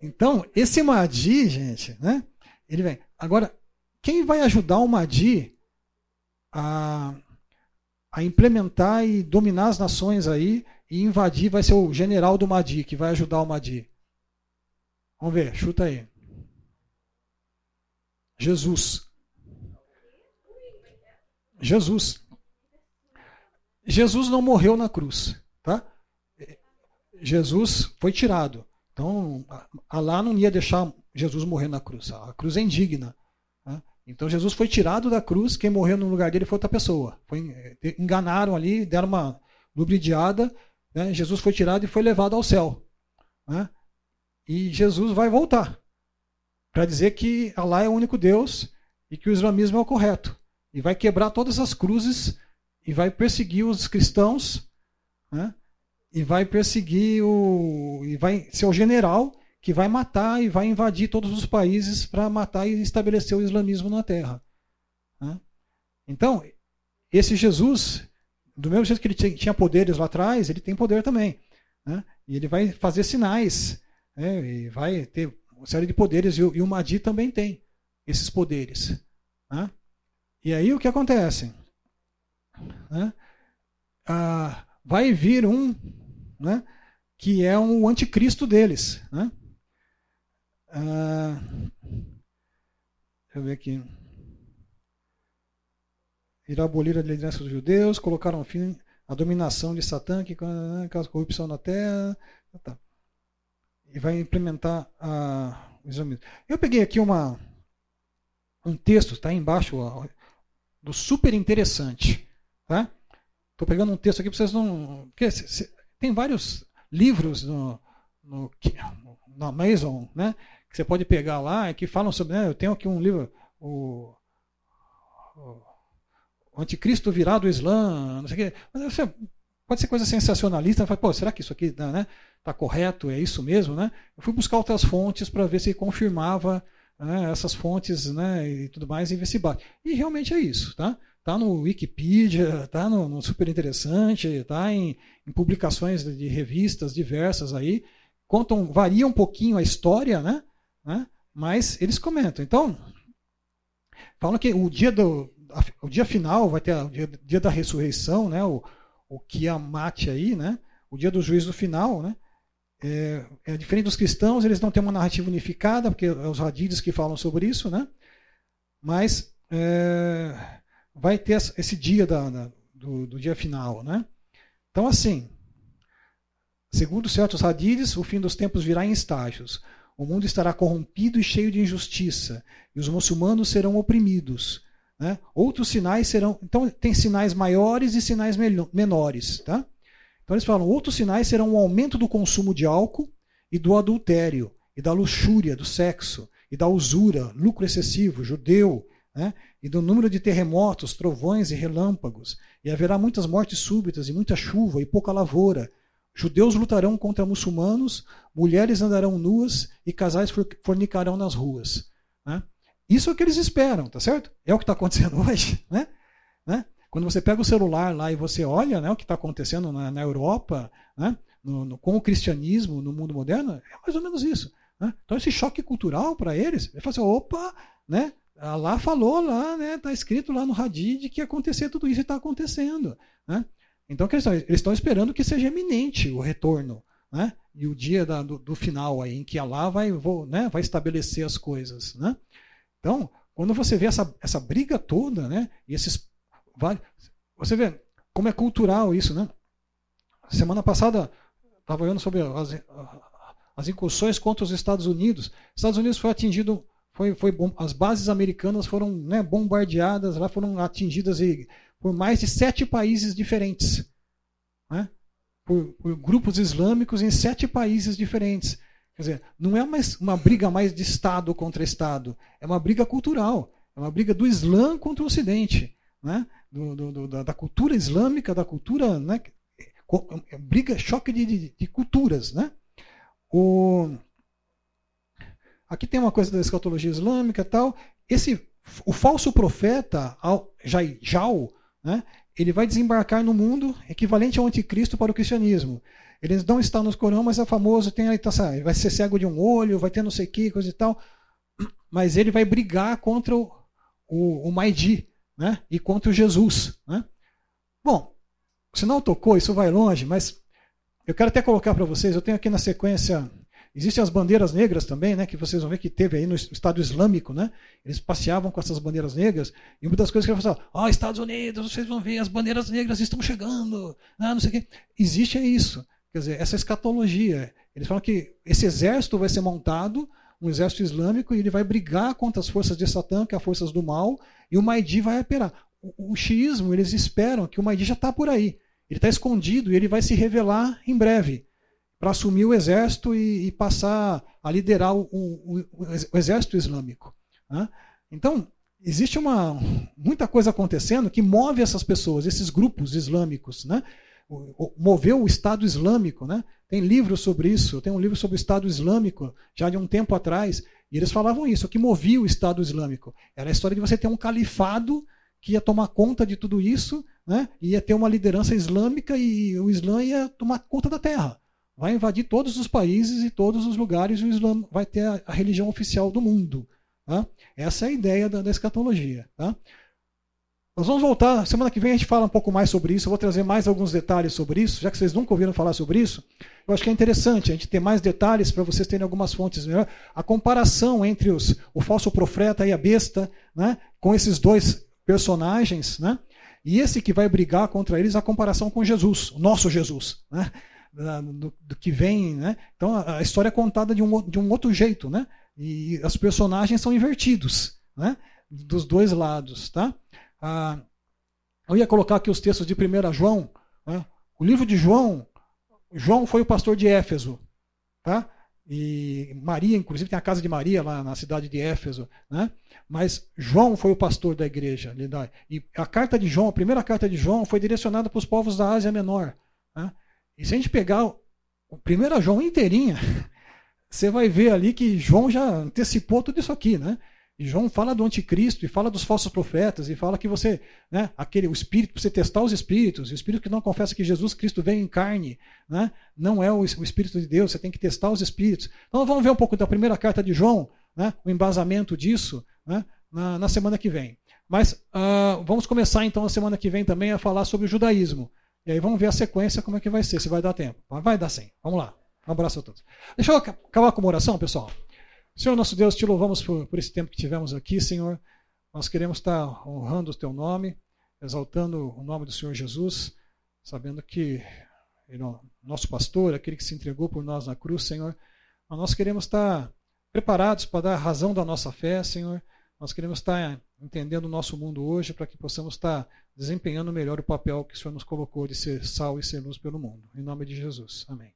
Então, esse Madi, gente, né? Ele vem. Agora, quem vai ajudar o Madi a, a implementar e dominar as nações aí e invadir vai ser o general do Madi, que vai ajudar o Madi. Vamos ver, chuta aí. Jesus. Jesus. Jesus não morreu na cruz, tá? Jesus foi tirado. Então, Alá não ia deixar Jesus morrer na cruz. A cruz é indigna. Né? Então, Jesus foi tirado da cruz. Quem morreu no lugar dele foi outra pessoa. Foi, eh, enganaram ali, deram uma lubridiada. Né? Jesus foi tirado e foi levado ao céu. Né? E Jesus vai voltar para dizer que Alá é o único Deus e que o islamismo é o correto. E vai quebrar todas as cruzes e vai perseguir os cristãos. Né? e vai perseguir o. e vai ser o general que vai matar e vai invadir todos os países para matar e estabelecer o islamismo na terra. Né? Então, esse Jesus, do mesmo jeito que ele tinha poderes lá atrás, ele tem poder também. Né? E ele vai fazer sinais, né? e vai ter uma série de poderes, e o, o Mahdi também tem esses poderes. Né? E aí o que acontece? Né? Ah, vai vir um né? que é um anticristo deles. Né? Ah, deixa eu ver aqui. Irá abolir a liderança dos judeus, colocaram fim à dominação de Satã, que causa corrupção na terra. Tá. E vai implementar a, o islamismo. Eu peguei aqui uma, um texto, está embaixo, ó, do super interessante. Tá? Estou pegando um texto aqui para vocês não. Porque, se, tem vários livros no, no, no Amazon, né? Que você pode pegar lá que falam sobre. Né, eu tenho aqui um livro, o, o, Anticristo virado do Islã, não sei o quê. Mas você, pode ser coisa sensacionalista. Fala, Pô, será que isso aqui está né, tá correto? É isso mesmo? Né? Eu fui buscar outras fontes para ver se confirmava né, essas fontes né, e tudo mais e ver se bate. E realmente é isso. Tá? Está no Wikipedia, está no, no, Super Interessante, está em, em, publicações de revistas diversas aí. Contam, varia um pouquinho a história, né? Né? Mas eles comentam. Então, falam que o dia do o dia final vai ter o dia, dia da ressurreição, né? O, o Kiamat aí, né? O dia do juízo final, né? É, é, diferente dos cristãos, eles não têm uma narrativa unificada, porque é os hadiths que falam sobre isso, né? Mas é, vai ter esse dia da, da, do, do, dia final. Né? Então, assim, segundo certos hadiths, o fim dos tempos virá em estágios. O mundo estará corrompido e cheio de injustiça, e os muçulmanos serão oprimidos. Né? Outros sinais serão. Então, tem sinais maiores e sinais menores. Tá? Então, eles falam: outros sinais serão o aumento do consumo de álcool e do adultério, e da luxúria, do sexo, e da usura, lucro excessivo, judeu, né? e do número de terremotos, trovões e relâmpagos, e haverá muitas mortes súbitas, e muita chuva, e pouca lavoura. Judeus lutarão contra muçulmanos, mulheres andarão nuas, e casais fornicarão nas ruas. Né? Isso é o que eles esperam, tá certo? É o que está acontecendo hoje. Né? Né? Quando você pega o celular lá e você olha né, o que está acontecendo na, na Europa, né, no, no, com o cristianismo no mundo moderno, é mais ou menos isso. Né? Então, esse choque cultural para eles, ele fala assim: opa, né? lá falou lá, né? Está escrito lá no Hadid que ia acontecer tudo isso e está acontecendo. Né? Então eles estão esperando que seja eminente o retorno. Né? E o dia da, do, do, final aí, em que Allah vai, vou, né, vai estabelecer as coisas. Né? Então, quando você vê essa, essa briga toda, né, e esses você vê como é cultural isso, né? Semana passada estava olhando sobre as, as incursões contra os Estados Unidos. Os Estados Unidos foi atingido, foi, foi as bases americanas foram né, bombardeadas, lá foram atingidas e, por mais de sete países diferentes, né? por, por grupos islâmicos em sete países diferentes. Quer dizer, não é mais uma briga mais de Estado contra Estado, é uma briga cultural, é uma briga do Islã contra o Ocidente, né? do, do, do, da, cultura islâmica, da cultura, né? É briga, choque de, de, de culturas, né? O... Aqui tem uma coisa da escatologia islâmica tal. Esse, o falso profeta, Jal, né, ele vai desembarcar no mundo equivalente ao anticristo para o cristianismo. Ele não está nos Corão, mas é famoso, tem aí, tá, vai ser cego de um olho, vai ter não sei o que, coisa e tal. Mas ele vai brigar contra o, o, o Maidi né, e contra o Jesus. Né? Bom, se não tocou, isso vai longe, mas eu quero até colocar para vocês, eu tenho aqui na sequência, existem as bandeiras negras também, né, que vocês vão ver que teve aí no Estado Islâmico, né? Eles passeavam com essas bandeiras negras, e uma das coisas que eu falo, ó, oh, Estados Unidos, vocês vão ver, as bandeiras negras estão chegando, ah, não sei o quê. Existe é isso, quer dizer, essa escatologia. Eles falam que esse exército vai ser montado, um exército islâmico, e ele vai brigar contra as forças de Satã, que é as forças do mal, e o Mahdi vai operar. O, o xiismo, eles esperam que o Mahdi já está por aí. Ele está escondido e ele vai se revelar em breve para assumir o exército e, e passar a liderar o, o, o exército islâmico. Né? Então, existe uma, muita coisa acontecendo que move essas pessoas, esses grupos islâmicos. Né? Moveu o Estado Islâmico. Né? Tem livros sobre isso. Tem um livro sobre o Estado Islâmico, já de um tempo atrás. E eles falavam isso, o que movia o Estado Islâmico. Era a história de você ter um califado que ia tomar conta de tudo isso, né? ia ter uma liderança islâmica e o Islã ia tomar conta da terra. Vai invadir todos os países e todos os lugares e o Islã vai ter a, religião oficial do mundo. Tá? Essa é a ideia da, da escatologia. Tá? Nós vamos voltar, semana que vem a gente fala um pouco mais sobre isso, eu vou trazer mais alguns detalhes sobre isso, já que vocês nunca ouviram falar sobre isso. Eu acho que é interessante a gente ter mais detalhes para vocês terem algumas fontes melhor. A comparação entre os, o falso profeta e a besta, né, com esses dois personagens, né, e esse que vai brigar contra eles, a comparação com Jesus, o nosso Jesus, né, do, do que vem. Né. Então a, a história é contada de um, de um outro jeito, né, e os personagens são invertidos, né, dos dois lados. Tá? Ah, eu ia colocar aqui os textos de 1 João. Né? O livro de João, João foi o pastor de Éfeso. Tá? E Maria, inclusive, tem a casa de Maria lá na cidade de Éfeso. Né? Mas João foi o pastor da igreja. E a carta de João, a primeira carta de João, foi direcionada para os povos da Ásia Menor. Né? E se a gente pegar o 1 João inteirinha, você vai ver ali que João já antecipou tudo isso aqui. Né? E João fala do anticristo e fala dos falsos profetas e fala que você, né, aquele o espírito, você testar os espíritos, o espírito que não confessa que Jesus Cristo veio em carne, né, não é o, o espírito de Deus, você tem que testar os espíritos. Então vamos ver um pouco da primeira carta de João, né, o embasamento disso, né, na, na semana que vem. Mas uh, vamos começar então na semana que vem também a falar sobre o judaísmo. E aí vamos ver a sequência como é que vai ser, se vai dar tempo. Vai dar sim. Vamos lá. Um abraço a todos. Deixa eu acabar com uma oração, pessoal. Senhor nosso Deus, te louvamos por, por esse tempo que tivemos aqui, Senhor. Nós queremos estar honrando o teu nome, exaltando o nome do Senhor Jesus, sabendo que ele é nosso pastor, aquele que se entregou por nós na cruz, Senhor. Nós queremos estar preparados para dar razão da nossa fé, Senhor. Nós queremos estar entendendo o nosso mundo hoje para que possamos estar desempenhando melhor o papel que o Senhor nos colocou de ser sal e ser luz pelo mundo. Em nome de Jesus. Amém.